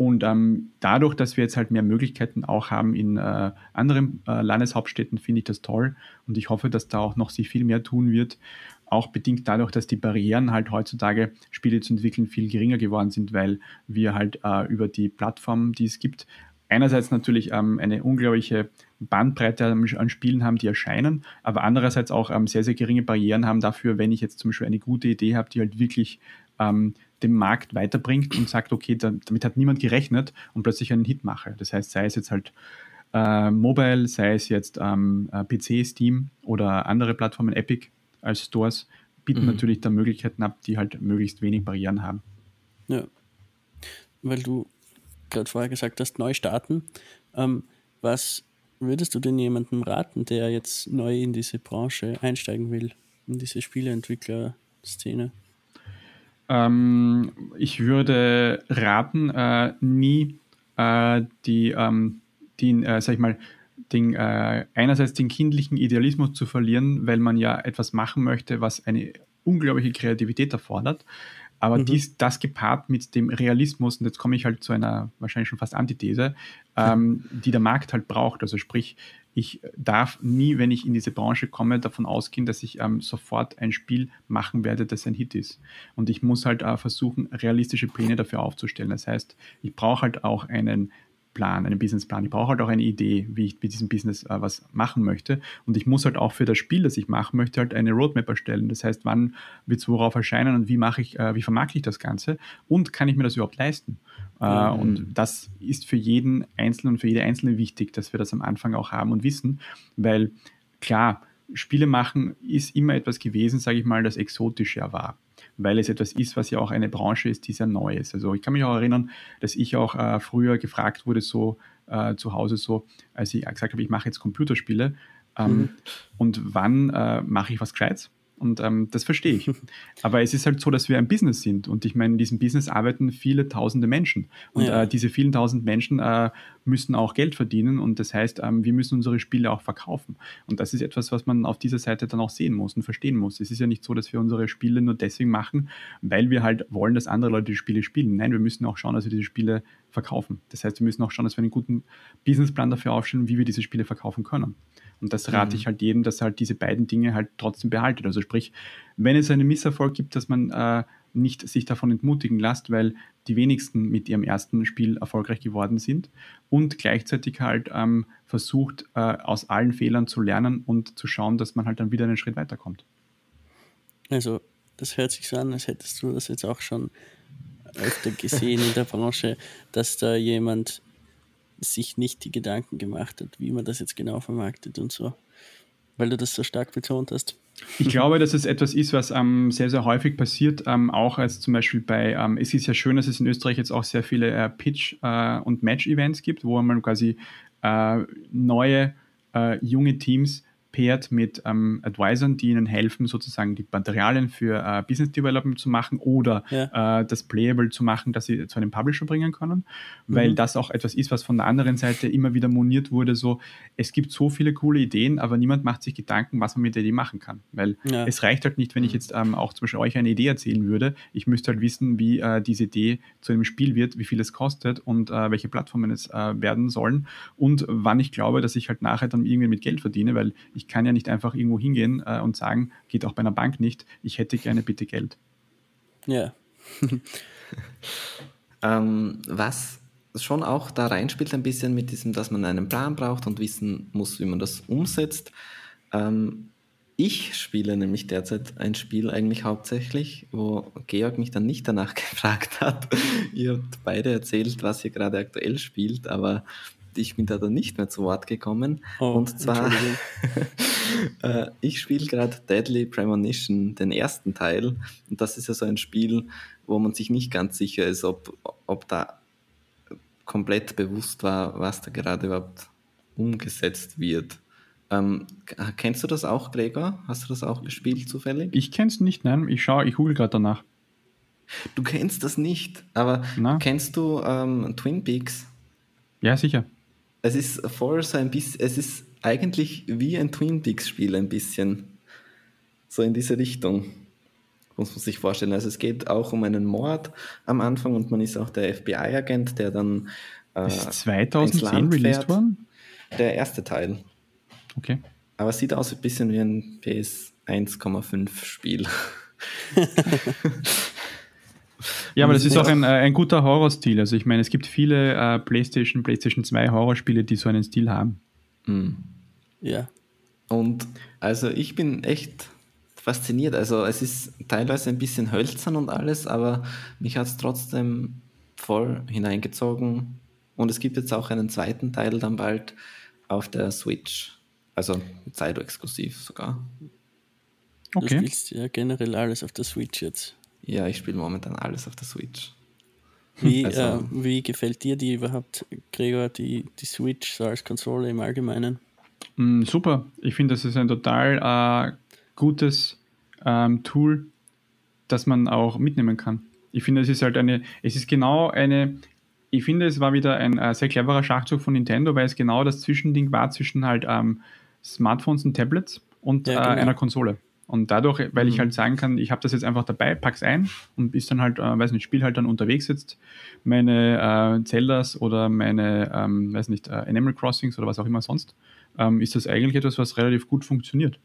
Und ähm, dadurch, dass wir jetzt halt mehr Möglichkeiten auch haben in äh, anderen äh, Landeshauptstädten, finde ich das toll. Und ich hoffe, dass da auch noch sich viel mehr tun wird. Auch bedingt dadurch, dass die Barrieren halt heutzutage, Spiele zu entwickeln, viel geringer geworden sind, weil wir halt äh, über die Plattformen, die es gibt, einerseits natürlich ähm, eine unglaubliche Bandbreite an Spielen haben, die erscheinen, aber andererseits auch ähm, sehr, sehr geringe Barrieren haben dafür, wenn ich jetzt zum Beispiel eine gute Idee habe, die halt wirklich ähm, dem Markt weiterbringt und sagt, okay, da, damit hat niemand gerechnet und plötzlich einen Hit mache. Das heißt, sei es jetzt halt äh, Mobile, sei es jetzt ähm, äh, PC, Steam oder andere Plattformen, Epic als Stores, bieten mhm. natürlich da Möglichkeiten ab, die halt möglichst wenig Barrieren haben. Ja, weil du gerade vorher gesagt hast, neu starten. Ähm, was würdest du denn jemandem raten, der jetzt neu in diese Branche einsteigen will, in diese Spieleentwickler-Szene? Ähm, ich würde raten, äh, nie äh, die, ähm, den, äh, sag ich mal, den, äh, einerseits den kindlichen Idealismus zu verlieren, weil man ja etwas machen möchte, was eine unglaubliche Kreativität erfordert. Aber mhm. dies, das gepaart mit dem Realismus, und jetzt komme ich halt zu einer wahrscheinlich schon fast Antithese, ähm, die der Markt halt braucht. Also sprich, ich darf nie, wenn ich in diese Branche komme, davon ausgehen, dass ich ähm, sofort ein Spiel machen werde, das ein Hit ist. Und ich muss halt äh, versuchen, realistische Pläne dafür aufzustellen. Das heißt, ich brauche halt auch einen Plan, einen Businessplan. Ich brauche halt auch eine Idee, wie ich mit diesem Business äh, was machen möchte. Und ich muss halt auch für das Spiel, das ich machen möchte, halt eine Roadmap erstellen. Das heißt, wann wird es worauf erscheinen und wie mache ich, äh, wie vermarkte ich das Ganze und kann ich mir das überhaupt leisten? Äh, mhm. Und das ist für jeden Einzelnen und für jede Einzelne wichtig, dass wir das am Anfang auch haben und wissen, weil klar, Spiele machen ist immer etwas gewesen, sage ich mal, das exotisch ja war weil es etwas ist, was ja auch eine Branche ist, die sehr neu ist. Also ich kann mich auch erinnern, dass ich auch äh, früher gefragt wurde, so äh, zu Hause, so, als ich gesagt habe, ich mache jetzt Computerspiele ähm, mhm. und wann äh, mache ich was Gescheites? Und ähm, das verstehe ich. Aber es ist halt so, dass wir ein Business sind. Und ich meine, in diesem Business arbeiten viele tausende Menschen. Und ja. äh, diese vielen tausend Menschen äh, müssen auch Geld verdienen. Und das heißt, ähm, wir müssen unsere Spiele auch verkaufen. Und das ist etwas, was man auf dieser Seite dann auch sehen muss und verstehen muss. Es ist ja nicht so, dass wir unsere Spiele nur deswegen machen, weil wir halt wollen, dass andere Leute die Spiele spielen. Nein, wir müssen auch schauen, dass wir diese Spiele verkaufen. Das heißt, wir müssen auch schauen, dass wir einen guten Businessplan dafür aufstellen, wie wir diese Spiele verkaufen können. Und das rate mhm. ich halt jedem, dass er halt diese beiden Dinge halt trotzdem behaltet. Also sprich, wenn es einen Misserfolg gibt, dass man äh, nicht sich davon entmutigen lässt, weil die wenigsten mit ihrem ersten Spiel erfolgreich geworden sind und gleichzeitig halt ähm, versucht, äh, aus allen Fehlern zu lernen und zu schauen, dass man halt dann wieder einen Schritt weiterkommt. Also, das hört sich so an, als hättest du das jetzt auch schon öfter gesehen in der Branche, dass da jemand sich nicht die Gedanken gemacht hat, wie man das jetzt genau vermarktet und so. Weil du das so stark betont hast. Ich glaube, dass es etwas ist, was ähm, sehr, sehr häufig passiert, ähm, auch als zum Beispiel bei, ähm, es ist ja schön, dass es in Österreich jetzt auch sehr viele äh, Pitch- äh, und Match-Events gibt, wo man quasi äh, neue, äh, junge Teams pairt mit ähm, Advisern, die ihnen helfen, sozusagen die Materialien für äh, Business Development zu machen oder ja. äh, das Playable zu machen, dass sie zu einem Publisher bringen können, weil mhm. das auch etwas ist, was von der anderen Seite immer wieder moniert wurde, so es gibt so viele coole Ideen, aber niemand macht sich Gedanken, was man mit der Idee machen kann, weil ja. es reicht halt nicht, wenn ich mhm. jetzt ähm, auch zum Beispiel euch eine Idee erzählen würde, ich müsste halt wissen, wie äh, diese Idee zu einem Spiel wird, wie viel es kostet und äh, welche Plattformen es äh, werden sollen und wann ich glaube, dass ich halt nachher dann irgendwie mit Geld verdiene, weil ich ich kann ja nicht einfach irgendwo hingehen äh, und sagen, geht auch bei einer Bank nicht, ich hätte gerne bitte Geld. Ja. ähm, was schon auch da reinspielt ein bisschen mit diesem, dass man einen Plan braucht und wissen muss, wie man das umsetzt. Ähm, ich spiele nämlich derzeit ein Spiel eigentlich hauptsächlich, wo Georg mich dann nicht danach gefragt hat. ihr habt beide erzählt, was ihr gerade aktuell spielt, aber ich bin da dann nicht mehr zu Wort gekommen. Oh, und zwar, äh, ich spiele gerade Deadly Premonition, den ersten Teil. Und das ist ja so ein Spiel, wo man sich nicht ganz sicher ist, ob, ob da komplett bewusst war, was da gerade überhaupt umgesetzt wird. Ähm, kennst du das auch, Gregor? Hast du das auch gespielt zufällig? Ich kenn's nicht, nein. Ich schaue, ich google gerade danach. Du kennst das nicht, aber Na? kennst du ähm, Twin Peaks? Ja, sicher es ist voll so ein bisschen, es ist eigentlich wie ein Twin Peaks-Spiel ein bisschen. So in diese Richtung. Muss man sich vorstellen. Also es geht auch um einen Mord am Anfang und man ist auch der FBI-Agent, der dann. Äh, ist 2010 released worden? Der erste Teil. Okay. Aber es sieht aus ein bisschen wie ein PS 1,5 Spiel. Ja, aber das ist auch ein, ein guter Horrorstil. Also ich meine, es gibt viele äh, PlayStation, PlayStation 2 Horrorspiele, die so einen Stil haben. Mhm. Ja. Und also ich bin echt fasziniert. Also es ist teilweise ein bisschen hölzern und alles, aber mich hat es trotzdem voll hineingezogen. Und es gibt jetzt auch einen zweiten Teil dann bald auf der Switch. Also Zeit-exklusiv sogar. Okay. Du spielst ja generell alles auf der Switch jetzt. Ja, ich spiele momentan alles auf der Switch. Wie, also, äh, wie gefällt dir die überhaupt, Gregor, die, die Switch so als Konsole im Allgemeinen? Mm, super. Ich finde, das ist ein total äh, gutes ähm, Tool, das man auch mitnehmen kann. Ich finde, es ist halt eine, es ist genau eine, ich finde, es war wieder ein äh, sehr cleverer Schachzug von Nintendo, weil es genau das Zwischending war zwischen halt ähm, Smartphones und Tablets und ja, genau. äh, einer Konsole. Und dadurch, weil mhm. ich halt sagen kann, ich habe das jetzt einfach dabei, pack's ein und ist dann halt, äh, weiß nicht, spiel halt dann unterwegs jetzt meine äh, Zeldas oder meine, ähm, weiß nicht, äh, Animal Crossings oder was auch immer sonst, ähm, ist das eigentlich etwas, was relativ gut funktioniert.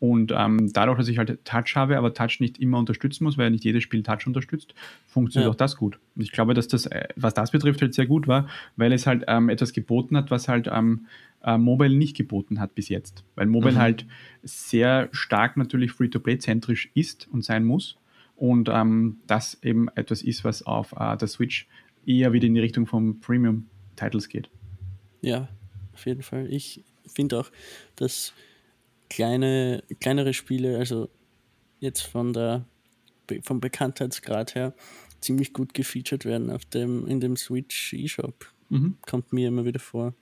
Und ähm, dadurch, dass ich halt Touch habe, aber Touch nicht immer unterstützen muss, weil nicht jedes Spiel Touch unterstützt, funktioniert ja. auch das gut. Und ich glaube, dass das, äh, was das betrifft, halt sehr gut war, weil es halt ähm, etwas geboten hat, was halt ähm, äh, Mobile nicht geboten hat bis jetzt. Weil Mobile mhm. halt sehr stark natürlich Free-to-Play-zentrisch ist und sein muss. Und ähm, das eben etwas ist, was auf äh, der Switch eher wieder in die Richtung von Premium-Titles geht. Ja, auf jeden Fall. Ich finde auch, dass kleine, kleinere Spiele, also jetzt von der, vom Bekanntheitsgrad her, ziemlich gut gefeatured werden auf dem, in dem Switch eShop. Mhm. Kommt mir immer wieder vor.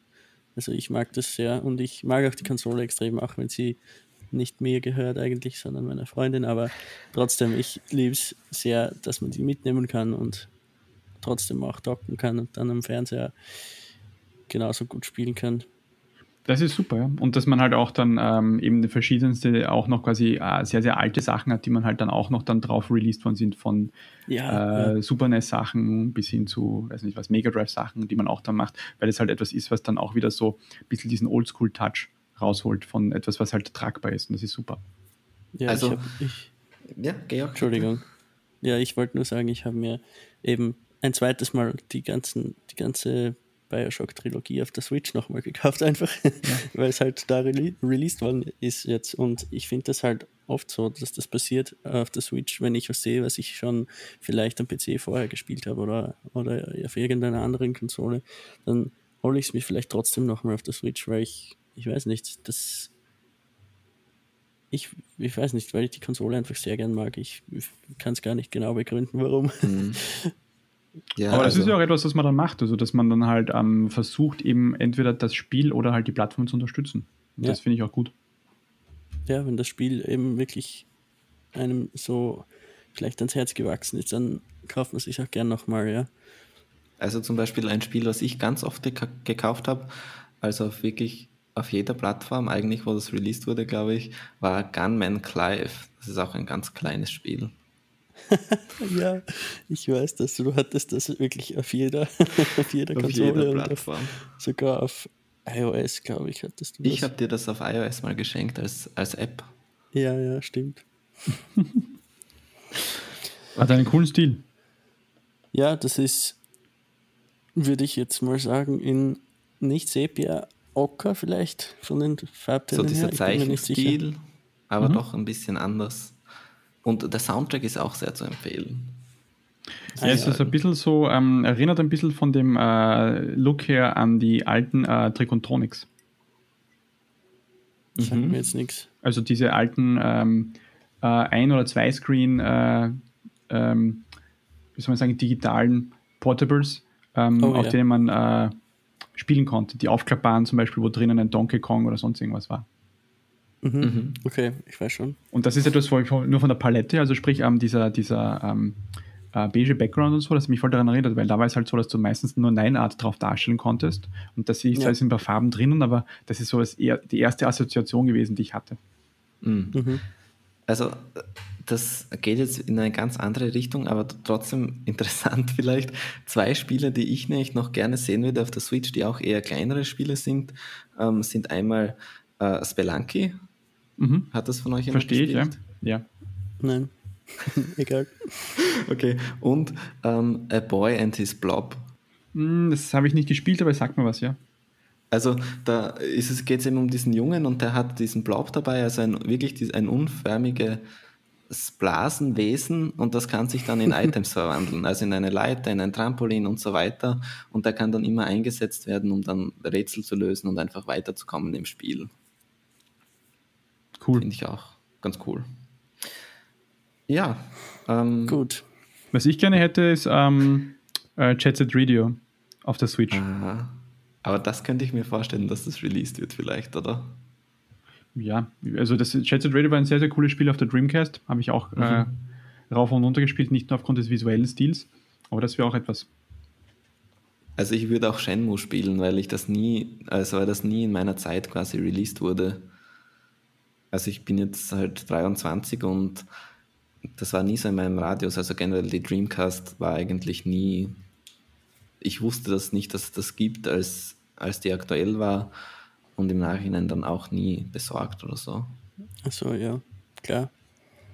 Also ich mag das sehr und ich mag auch die Konsole extrem, auch wenn sie nicht mir gehört eigentlich, sondern meiner Freundin, aber trotzdem, ich liebe es sehr, dass man die mitnehmen kann und trotzdem auch docken kann und dann am Fernseher genauso gut spielen kann. Das ist super, ja. Und dass man halt auch dann ähm, eben verschiedenste, auch noch quasi äh, sehr, sehr alte Sachen hat, die man halt dann auch noch dann drauf released worden sind, von ja, äh, ja. Super NES-Sachen bis hin zu, weiß nicht was, Mega Drive-Sachen, die man auch dann macht, weil es halt etwas ist, was dann auch wieder so ein bisschen diesen Oldschool-Touch rausholt von etwas, was halt tragbar ist. Und das ist super. Ja, also, ich hab, ich, ja, Georg. Entschuldigung. Ja, ich wollte nur sagen, ich habe mir eben ein zweites Mal die ganzen, die ganze Bioshock-Trilogie auf der Switch nochmal gekauft, einfach, ja. weil es halt da rele released worden ist jetzt. Und ich finde das halt oft so, dass das passiert auf der Switch, wenn ich was sehe, was ich schon vielleicht am PC vorher gespielt habe oder, oder auf irgendeiner anderen Konsole, dann hole ich es mir vielleicht trotzdem nochmal auf der Switch, weil ich, ich weiß nicht, das. Ich, ich weiß nicht, weil ich die Konsole einfach sehr gern mag. Ich kann es gar nicht genau begründen, warum. Mhm. Ja, Aber das also. ist ja auch etwas, was man dann macht, also dass man dann halt ähm, versucht, eben entweder das Spiel oder halt die Plattform zu unterstützen. Ja. Das finde ich auch gut. Ja, wenn das Spiel eben wirklich einem so vielleicht ans Herz gewachsen ist, dann kauft man sich auch gern nochmal, ja. Also zum Beispiel ein Spiel, was ich ganz oft gekauft habe, also auf wirklich auf jeder Plattform, eigentlich wo das released wurde, glaube ich, war Gunman Clive. Das ist auch ein ganz kleines Spiel. ja, ich weiß dass Du hattest das wirklich auf jeder, auf jeder auf Konsole jeder Plattform. Auf, sogar auf iOS, glaube ich, hattest du das. Ich habe dir das auf iOS mal geschenkt als, als App. Ja, ja, stimmt. Hat einen coolen Stil. Ja, das ist, würde ich jetzt mal sagen, in nicht Sepia, Ocker vielleicht von den Farbtönen So dieser Zeichenstil, aber mhm. doch ein bisschen anders. Und der Soundtrack ist auch sehr zu empfehlen. Ja, es ist ein bisschen so, ähm, erinnert ein bisschen von dem äh, Look her an die alten äh, Tricontronics. Sagt mhm. mir jetzt nichts. Also diese alten ähm, äh, ein- oder zwei Screen, äh, ähm, wie soll man sagen, digitalen Portables, ähm, oh, auf ja. denen man äh, spielen konnte. Die aufklappbaren zum Beispiel, wo drinnen ein Donkey Kong oder sonst irgendwas war. Mhm. Mhm. Okay, ich weiß schon. Und das ist etwas nur von der Palette, also sprich ähm, dieser, dieser ähm, äh, beige Background und so, das mich voll daran erinnert, weil da war es halt so, dass du meistens nur Nein-Art drauf darstellen konntest. Und das ist, ja. da sind ein paar Farben drinnen, aber das ist so das, die erste Assoziation gewesen, die ich hatte. Mhm. mhm. Also das geht jetzt in eine ganz andere Richtung, aber trotzdem interessant vielleicht. Zwei Spiele, die ich nämlich noch gerne sehen würde auf der Switch, die auch eher kleinere Spiele sind, ähm, sind einmal äh, Spelunky, Mhm. Hat das von euch jemand Verstehe gespielt? ich, ja. ja. Nein. Egal. okay. Und ähm, A Boy and His Blob. Hm, das habe ich nicht gespielt, aber es sagt mir was, ja. Also da geht es eben um diesen Jungen und der hat diesen Blob dabei, also ein, wirklich ein unförmiges Blasenwesen und das kann sich dann in Items verwandeln, also in eine Leiter, in ein Trampolin und so weiter und der kann dann immer eingesetzt werden, um dann Rätsel zu lösen und einfach weiterzukommen im Spiel. Cool. Finde ich auch ganz cool. Ja. Ähm, Gut. Was ich gerne hätte, ist ähm, äh, Jet Set Radio auf der Switch. Aha. Aber das könnte ich mir vorstellen, dass das released wird vielleicht, oder? Ja, also das Jet Set Radio war ein sehr, sehr cooles Spiel auf der Dreamcast. Habe ich auch mhm. äh, rauf und runter gespielt, nicht nur aufgrund des visuellen Stils, aber das wäre auch etwas. Also ich würde auch Shenmue spielen, weil ich das nie, also weil das nie in meiner Zeit quasi released wurde. Also ich bin jetzt halt 23 und das war nie so in meinem Radius. Also generell die Dreamcast war eigentlich nie. Ich wusste das nicht, dass es das gibt, als, als die aktuell war und im Nachhinein dann auch nie besorgt oder so. Achso, ja, klar.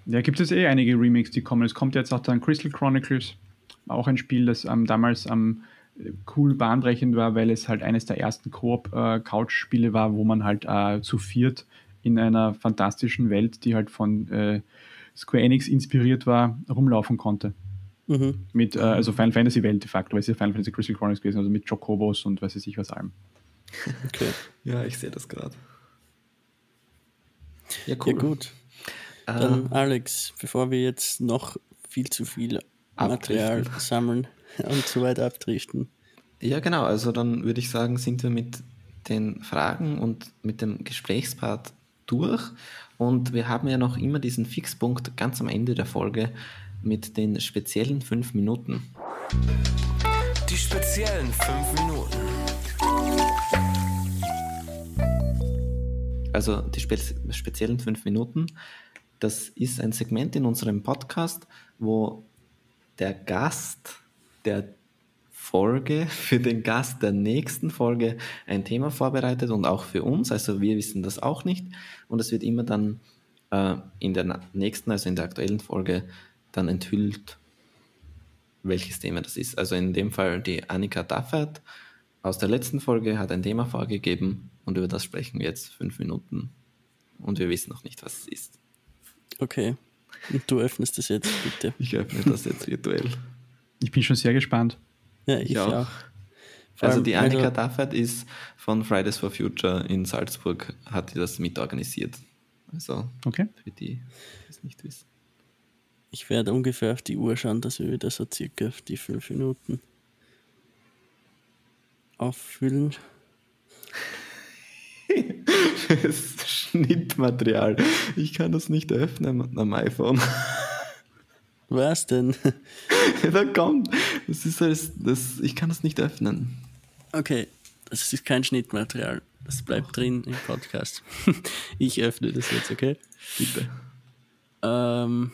Ja, gibt es eh einige Remakes, die kommen. Es kommt jetzt auch dann Crystal Chronicles, auch ein Spiel, das ähm, damals am ähm, cool bahnbrechend war, weil es halt eines der ersten Koop-Couch-Spiele äh, war, wo man halt äh, zu viert in einer fantastischen Welt, die halt von äh, Square Enix inspiriert war, rumlaufen konnte. Mhm. Mit, äh, also Final Fantasy Welt de facto, weil es ja Final Fantasy Crystal Chronicles gewesen, also mit Chocobos und weiß ich was allem. Okay. ja, ich sehe das gerade. Ja, cool. Ja, gut. Dann, Alex, bevor wir jetzt noch viel zu viel Material abdriften. sammeln und so weiter abdriften. Ja, genau. Also dann würde ich sagen, sind wir mit den Fragen und mit dem Gesprächspart durch. Und wir haben ja noch immer diesen Fixpunkt ganz am Ende der Folge mit den speziellen fünf Minuten. Die speziellen fünf Minuten. Also die spe speziellen fünf Minuten, das ist ein Segment in unserem Podcast, wo der Gast, der Folge, für den Gast der nächsten Folge ein Thema vorbereitet und auch für uns. Also wir wissen das auch nicht. Und es wird immer dann äh, in der nächsten, also in der aktuellen Folge, dann enthüllt, welches Thema das ist. Also in dem Fall die Annika Daffert aus der letzten Folge hat ein Thema vorgegeben und über das sprechen wir jetzt fünf Minuten. Und wir wissen noch nicht, was es ist. Okay. Und du öffnest das jetzt, bitte. Ich öffne das jetzt virtuell. Ich bin schon sehr gespannt. Ja, ich, auch. auch. Also die Annika also, Daffert ist von Fridays for Future in Salzburg, hat die das mitorganisiert. Also okay. für die, die es nicht wissen. Ich werde ungefähr auf die Uhr schauen, dass wir wieder so circa auf die fünf Minuten auffüllen. das Schnittmaterial. Ich kann das nicht öffnen am iPhone. Was denn? da kommt. Das ist alles, das, ich kann das nicht öffnen. Okay, das ist kein Schnittmaterial. Das bleibt drin im Podcast. ich öffne das jetzt, okay? Bitte. Ähm,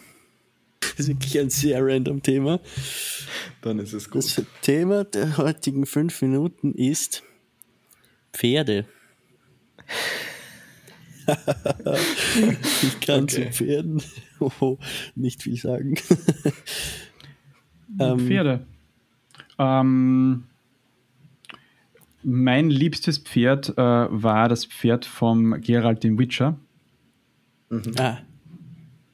das ist wirklich ein sehr random Thema. Dann ist es gut. Das Thema der heutigen fünf Minuten ist Pferde. Ich kann okay. zu Pferden oh, nicht viel sagen. ähm, Pferde. Ähm, mein liebstes Pferd äh, war das Pferd vom Gerald den Witcher. Mhm. Ah.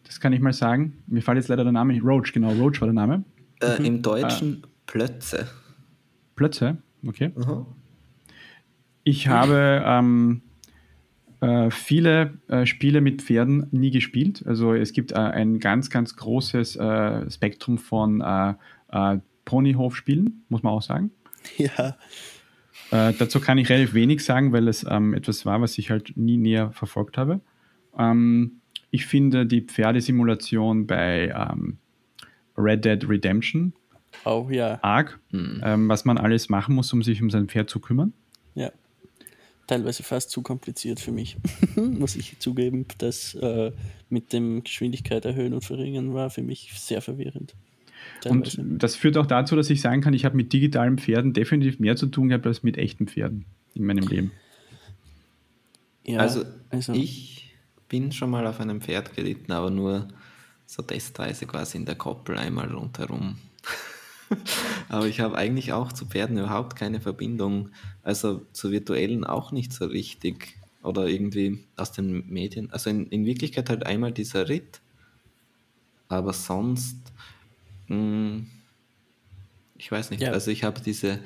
Das kann ich mal sagen. Mir fällt jetzt leider der Name nicht. Roach, genau. Roach war der Name. Äh, mhm. Im Deutschen ah. Plötze. Plötze, okay. Mhm. Ich habe ähm, äh, viele äh, Spiele mit Pferden nie gespielt. Also es gibt äh, ein ganz, ganz großes äh, Spektrum von äh, Ponyhof-Spielen, muss man auch sagen. Ja. dazu kann ich relativ wenig sagen, weil es ähm, etwas war, was ich halt nie näher verfolgt habe. Ähm, ich finde die Pferdesimulation bei ähm, Red Dead Redemption oh, ja. arg, hm. Ähm, was man alles machen muss, um sich um sein Pferd zu kümmern. Ja teilweise fast zu kompliziert für mich, muss ich zugeben. Das äh, mit dem Geschwindigkeit erhöhen und verringern war für mich sehr verwirrend. Teilweise. Und das führt auch dazu, dass ich sagen kann, ich habe mit digitalen Pferden definitiv mehr zu tun gehabt als mit echten Pferden in meinem Leben. Ja, also, also ich bin schon mal auf einem Pferd geritten, aber nur so testweise quasi in der Koppel einmal rundherum. Aber ich habe eigentlich auch zu Pferden überhaupt keine Verbindung. Also zu virtuellen auch nicht so richtig. Oder irgendwie aus den Medien. Also in, in Wirklichkeit halt einmal dieser Ritt. Aber sonst, mh, hm, ich weiß nicht. Ja. Also ich habe diese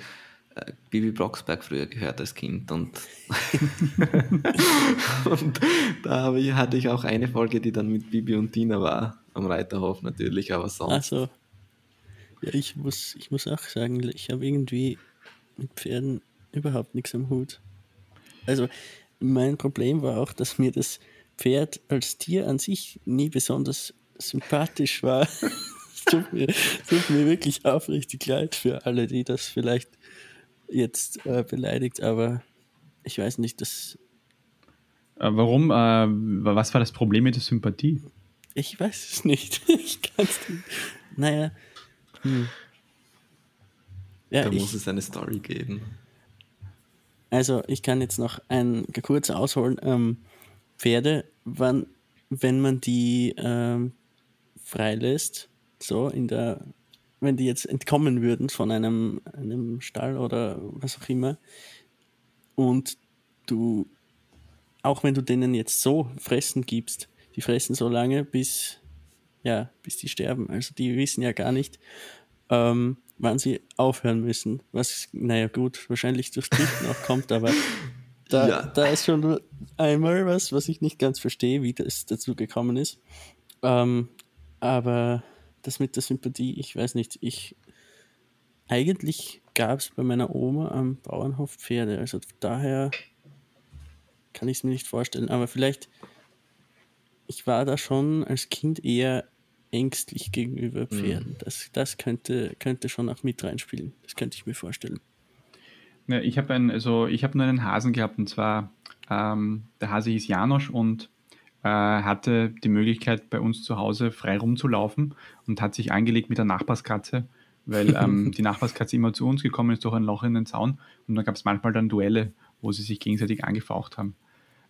äh, Bibi Blocksberg früher gehört als Kind und, und da ich, hatte ich auch eine Folge, die dann mit Bibi und Tina war, am Reiterhof natürlich, aber sonst. Also, ja, ich muss, ich muss auch sagen, ich habe irgendwie mit Pferden überhaupt nichts am Hut. Also, mein Problem war auch, dass mir das Pferd als Tier an sich nie besonders sympathisch war. es tut mir, tut mir wirklich aufrichtig leid für alle, die das vielleicht jetzt äh, beleidigt, aber ich weiß nicht, dass. Äh, warum? Äh, was war das Problem mit der Sympathie? Ich weiß es nicht. ich kann es nicht. Naja. Hm. Ja, da ich, muss es eine Story geben. Also, ich kann jetzt noch ein kurz ausholen. Ähm, Pferde, wann, wenn man die ähm, freilässt, so in der wenn die jetzt entkommen würden von einem, einem Stall oder was auch immer und du, auch wenn du denen jetzt so Fressen gibst, die fressen so lange, bis, ja, bis die sterben. Also die wissen ja gar nicht, ähm, wann sie aufhören müssen. Was, naja, gut, wahrscheinlich durch Dritten auch kommt, aber da, ja. da ist schon einmal was, was ich nicht ganz verstehe, wie das dazu gekommen ist. Ähm, aber das mit der Sympathie, ich weiß nicht, ich eigentlich gab es bei meiner Oma am Bauernhof Pferde, also daher kann ich es mir nicht vorstellen, aber vielleicht, ich war da schon als Kind eher ängstlich gegenüber mhm. Pferden. Mhm. Das, das könnte, könnte schon auch mit reinspielen. Das könnte ich mir vorstellen. Ja, ich habe also ich nur einen Hasen gehabt und zwar ähm, der Hase hieß Janosch und äh, hatte die Möglichkeit, bei uns zu Hause frei rumzulaufen und hat sich angelegt mit der Nachbarskatze, weil ähm, die Nachbarskatze immer zu uns gekommen ist durch ein Loch in den Zaun und dann gab es manchmal dann Duelle, wo sie sich gegenseitig angefaucht haben.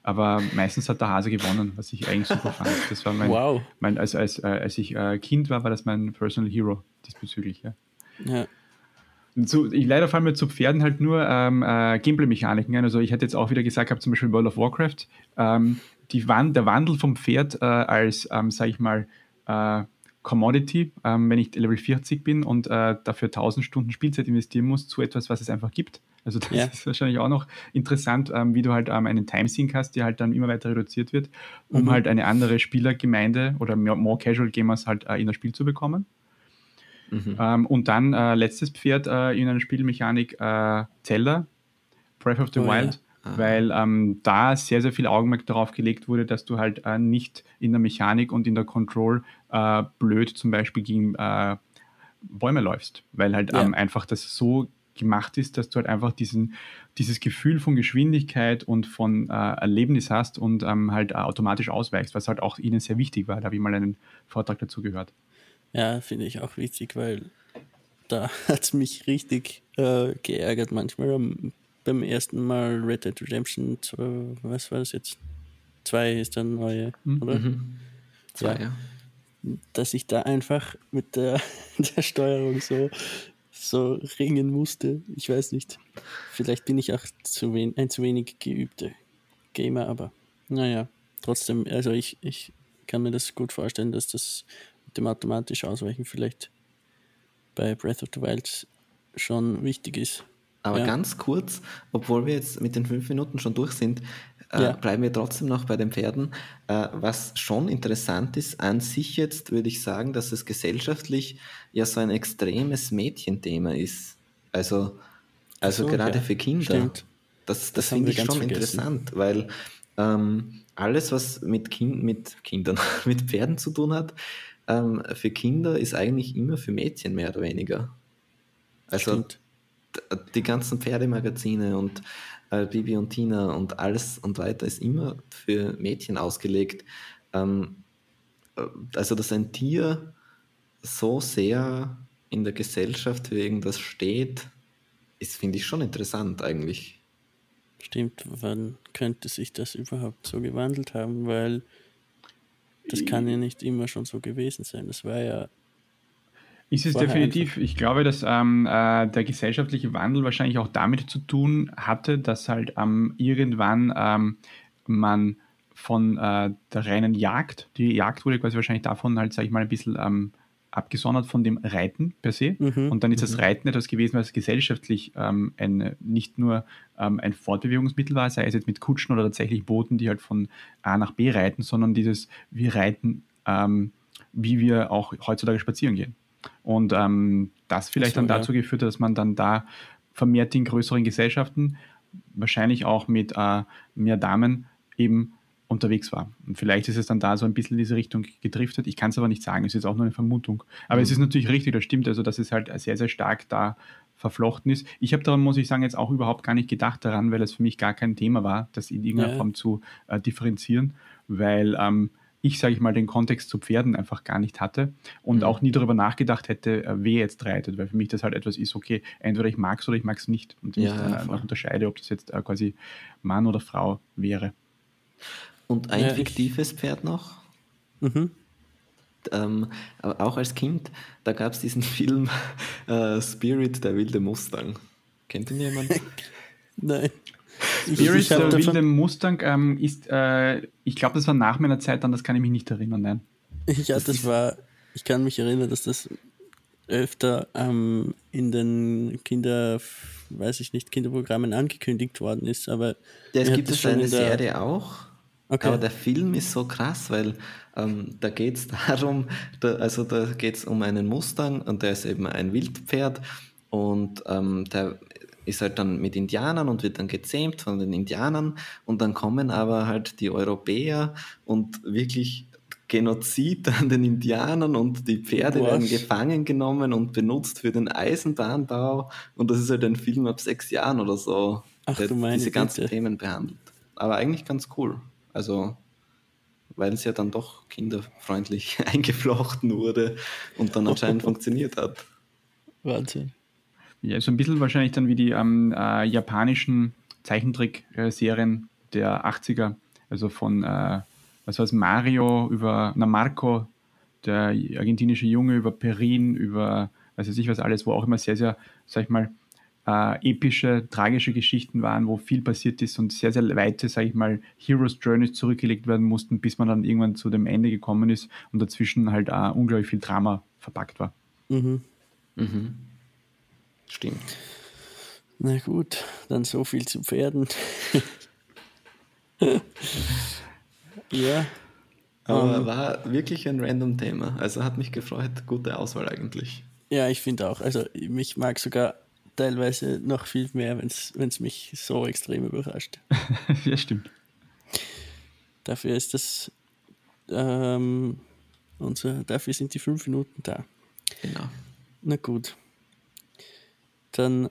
Aber meistens hat der Hase gewonnen, was ich eigentlich super fand. Das war mein, wow. mein als, als, äh, als ich äh, Kind war, war das mein Personal Hero diesbezüglich. Ja. ja. Zu, ich leider fallen mir zu Pferden halt nur ähm, äh, Gameplay-Mechaniken ein. Also ich hätte jetzt auch wieder gesagt, habe zum Beispiel World of Warcraft, ähm, die Wand, der Wandel vom Pferd äh, als, ähm, sage ich mal, äh, Commodity, ähm, wenn ich Level 40 bin und äh, dafür 1000 Stunden Spielzeit investieren muss, zu etwas, was es einfach gibt. Also das ja. ist wahrscheinlich auch noch interessant, ähm, wie du halt ähm, einen Timesync hast, der halt dann immer weiter reduziert wird, um mhm. halt eine andere Spielergemeinde oder mehr, more Casual Gamers halt äh, in das Spiel zu bekommen. Mhm. Ähm, und dann äh, letztes Pferd äh, in einer Spielmechanik äh, Zelda, Breath of the oh, Wild. Ja. Weil ähm, da sehr, sehr viel Augenmerk darauf gelegt wurde, dass du halt äh, nicht in der Mechanik und in der Control äh, blöd zum Beispiel gegen äh, Bäume läufst. Weil halt ja. ähm, einfach das so gemacht ist, dass du halt einfach diesen, dieses Gefühl von Geschwindigkeit und von äh, Erlebnis hast und ähm, halt automatisch ausweichst, was halt auch ihnen sehr wichtig war. Da habe ich mal einen Vortrag dazu gehört. Ja, finde ich auch wichtig, weil da hat es mich richtig äh, geärgert manchmal am, beim ersten Mal Red Dead Redemption, was war das jetzt? Zwei ist der neue, mhm. oder? Mhm. Zwei, ja. ja. Dass ich da einfach mit der, der Steuerung so, so ringen musste. Ich weiß nicht. Vielleicht bin ich auch zu ein zu wenig geübter Gamer, aber naja, trotzdem, also ich, ich kann mir das gut vorstellen, dass das dem automatisch ausweichen vielleicht bei Breath of the Wild schon wichtig ist. Aber ja. ganz kurz, obwohl wir jetzt mit den fünf Minuten schon durch sind, äh, ja. bleiben wir trotzdem noch bei den Pferden. Äh, was schon interessant ist, an sich jetzt würde ich sagen, dass es gesellschaftlich ja so ein extremes Mädchenthema ist. Also, also so, gerade ja. für Kinder. Stimmt. Das, das, das finde ich schon vergessen. interessant, weil ähm, alles, was mit, kind, mit Kindern, mit Pferden zu tun hat, ähm, für Kinder ist eigentlich immer für Mädchen mehr oder weniger. Also Stimmt. die ganzen Pferdemagazine und äh, Bibi und Tina und alles und weiter ist immer für Mädchen ausgelegt. Ähm, äh, also dass ein Tier so sehr in der Gesellschaft für irgendwas steht, ist, finde ich, schon interessant eigentlich. Stimmt, wann könnte sich das überhaupt so gewandelt haben? Weil das kann ja nicht immer schon so gewesen sein. Das war ja. Ist es definitiv. Einfach. Ich glaube, dass ähm, äh, der gesellschaftliche Wandel wahrscheinlich auch damit zu tun hatte, dass halt ähm, irgendwann ähm, man von äh, der reinen Jagd, die Jagd wurde quasi wahrscheinlich davon halt, sage ich mal, ein bisschen ähm, abgesondert von dem Reiten per se. Mhm. Und dann ist mhm. das Reiten etwas gewesen, was gesellschaftlich ähm, ein, nicht nur ähm, ein Fortbewegungsmittel war, sei es jetzt mit Kutschen oder tatsächlich Booten, die halt von A nach B reiten, sondern dieses, wir reiten, ähm, wie wir auch heutzutage spazieren gehen. Und ähm, das vielleicht so, dann dazu ja. geführt hat, dass man dann da vermehrt in größeren Gesellschaften, wahrscheinlich auch mit äh, mehr Damen, eben unterwegs war. Und vielleicht ist es dann da so ein bisschen in diese Richtung gedriftet. Ich kann es aber nicht sagen, es ist auch nur eine Vermutung. Aber mhm. es ist natürlich richtig, das stimmt, also dass es halt sehr, sehr stark da verflochten ist. Ich habe daran, muss ich sagen, jetzt auch überhaupt gar nicht gedacht daran, weil es für mich gar kein Thema war, das in irgendeiner ja, Form zu äh, differenzieren, weil ähm, ich, sage ich mal, den Kontext zu Pferden einfach gar nicht hatte und mhm. auch nie darüber nachgedacht hätte, äh, wer jetzt reitet, weil für mich das halt etwas ist, okay, entweder ich mag es oder ich mag es nicht und ja, ich dann einfach unterscheide, ob das jetzt äh, quasi Mann oder Frau wäre. Und ein ja, fiktives. Pferd noch. Mhm. Ähm, aber auch als Kind, da gab es diesen Film äh, Spirit, der wilde Mustang. Kennt ihn jemand? Nein. Spirit, der wilde Mustang ähm, ist, äh, ich glaube, das war nach meiner Zeit dann, das kann ich mich nicht erinnern, nein. Ja, das, das war, ich kann mich erinnern, dass das öfter ähm, in den Kinder, weiß ich nicht, Kinderprogrammen angekündigt worden ist, aber. Ja, es gibt es eine Serie auch. Okay. Aber der Film ist so krass, weil ähm, da geht es darum, da, also da geht es um einen Mustang und der ist eben ein Wildpferd und ähm, der ist halt dann mit Indianern und wird dann gezähmt von den Indianern und dann kommen aber halt die Europäer und wirklich Genozid an den Indianern und die Pferde Was? werden gefangen genommen und benutzt für den Eisenbahnbau und das ist halt ein Film ab sechs Jahren oder so, Ach, der diese ganzen Bitte. Themen behandelt. Aber eigentlich ganz cool. Also weil es ja dann doch kinderfreundlich eingeflochten wurde und dann anscheinend funktioniert hat. Wahnsinn. Ja, so ein bisschen wahrscheinlich dann wie die ähm, äh, japanischen Zeichentrick-Serien der 80er, also von, äh, was war Mario über, na Marco, der argentinische Junge, über Perin, über, weiß ich was alles, wo auch immer sehr, sehr, sag ich mal, äh, epische, tragische Geschichten waren, wo viel passiert ist und sehr, sehr weite, sage ich mal, Heroes Journeys zurückgelegt werden mussten, bis man dann irgendwann zu dem Ende gekommen ist und dazwischen halt äh, unglaublich viel Drama verpackt war. Mhm. Mhm. Stimmt. Na gut, dann so viel zu Pferden. ja. Aber um, war wirklich ein random Thema. Also hat mich gefreut. Gute Auswahl eigentlich. Ja, ich finde auch. Also mich mag sogar teilweise noch viel mehr, wenn es mich so extrem überrascht. ja, stimmt. Dafür ist das ähm, unser, dafür sind die fünf Minuten da. Genau. Na gut dann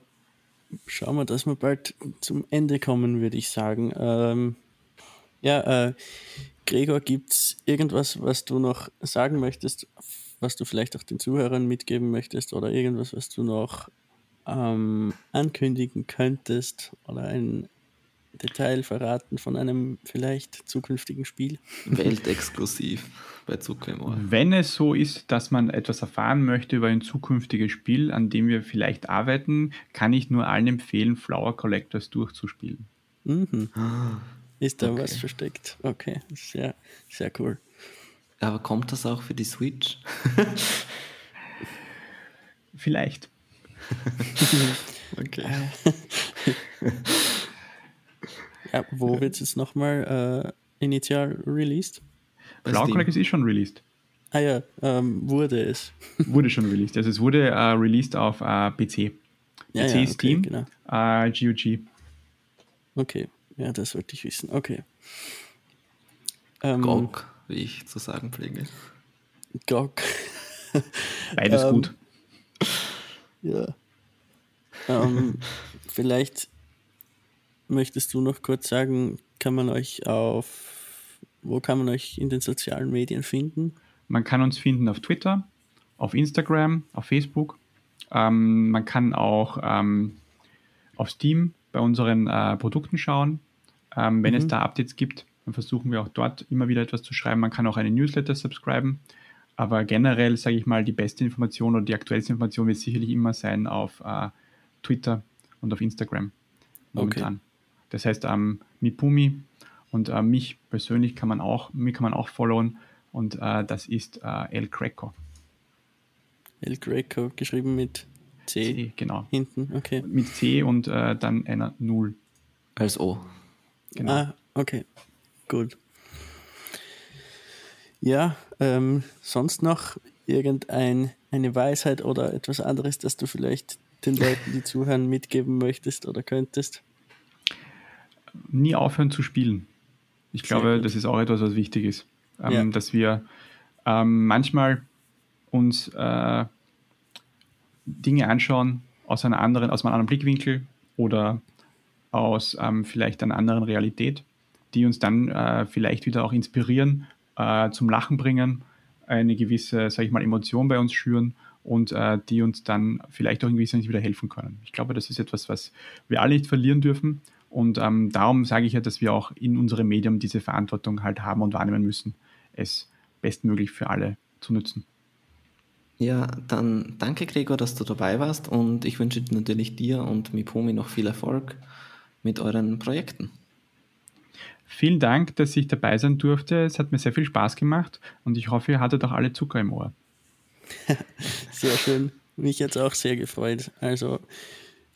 schauen wir, dass wir bald zum Ende kommen, würde ich sagen. Ähm, ja, äh, Gregor, gibt es irgendwas, was du noch sagen möchtest, was du vielleicht auch den Zuhörern mitgeben möchtest oder irgendwas, was du noch ähm, ankündigen könntest oder ein Detail verraten von einem vielleicht zukünftigen Spiel? Weltexklusiv bei Zuckermore. Wenn es so ist, dass man etwas erfahren möchte über ein zukünftiges Spiel, an dem wir vielleicht arbeiten, kann ich nur allen empfehlen, Flower Collectors durchzuspielen. Mhm. Ah, ist da okay. was versteckt? Okay, sehr, sehr cool. Aber kommt das auch für die Switch? vielleicht. okay. Ja, wo wird es jetzt nochmal äh, initial released? Blau Collectors ist schon released. Ah ja, ähm, wurde es. wurde schon released. Also es wurde äh, released auf äh, PC. Ja, PC, ja, okay, Steam, genau. äh, GOG. Okay, ja, das wollte ich wissen. Okay. Ähm, GOG, wie ich zu sagen pflege. GOG. Beides ähm, gut. Ja. Ähm, vielleicht möchtest du noch kurz sagen, kann man euch auf, wo kann man euch in den sozialen Medien finden? Man kann uns finden auf Twitter, auf Instagram, auf Facebook. Ähm, man kann auch ähm, auf Steam bei unseren äh, Produkten schauen. Ähm, wenn mhm. es da Updates gibt, dann versuchen wir auch dort immer wieder etwas zu schreiben. Man kann auch eine Newsletter subscriben. Aber generell, sage ich mal, die beste Information oder die aktuellste Information wird sicherlich immer sein auf äh, Twitter und auf Instagram momentan. Okay. Das heißt, ähm, Mipumi und äh, mich persönlich kann man auch, mich kann man auch followen und äh, das ist äh, El Greco. El Greco, geschrieben mit C, C genau. hinten, okay. Mit C und äh, dann einer Null. Als O. Genau. Ah, okay, gut. Ja, ähm, sonst noch irgendeine Weisheit oder etwas anderes, das du vielleicht den Leuten, die zuhören, mitgeben möchtest oder könntest? Nie aufhören zu spielen. Ich glaube, das ist auch etwas, was wichtig ist. Ähm, ja. Dass wir ähm, manchmal uns äh, Dinge anschauen aus, einer anderen, aus einem anderen Blickwinkel oder aus ähm, vielleicht einer anderen Realität, die uns dann äh, vielleicht wieder auch inspirieren, äh, zum Lachen bringen, eine gewisse, sage ich mal, Emotion bei uns schüren und äh, die uns dann vielleicht auch irgendwie wieder helfen können. Ich glaube, das ist etwas, was wir alle nicht verlieren dürfen und ähm, darum sage ich ja, dass wir auch in unserem Medium diese Verantwortung halt haben und wahrnehmen müssen, es bestmöglich für alle zu nutzen. Ja, dann danke Gregor, dass du dabei warst und ich wünsche natürlich dir und Mipomi noch viel Erfolg mit euren Projekten. Vielen Dank, dass ich dabei sein durfte. Es hat mir sehr viel Spaß gemacht und ich hoffe, ihr hattet auch alle Zucker im Ohr. sehr schön. Mich jetzt auch sehr gefreut. Also,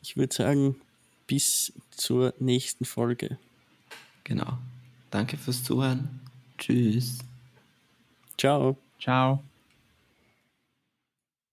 ich würde sagen, bis zur nächsten Folge. Genau. Danke fürs Zuhören. Tschüss. Ciao. Ciao.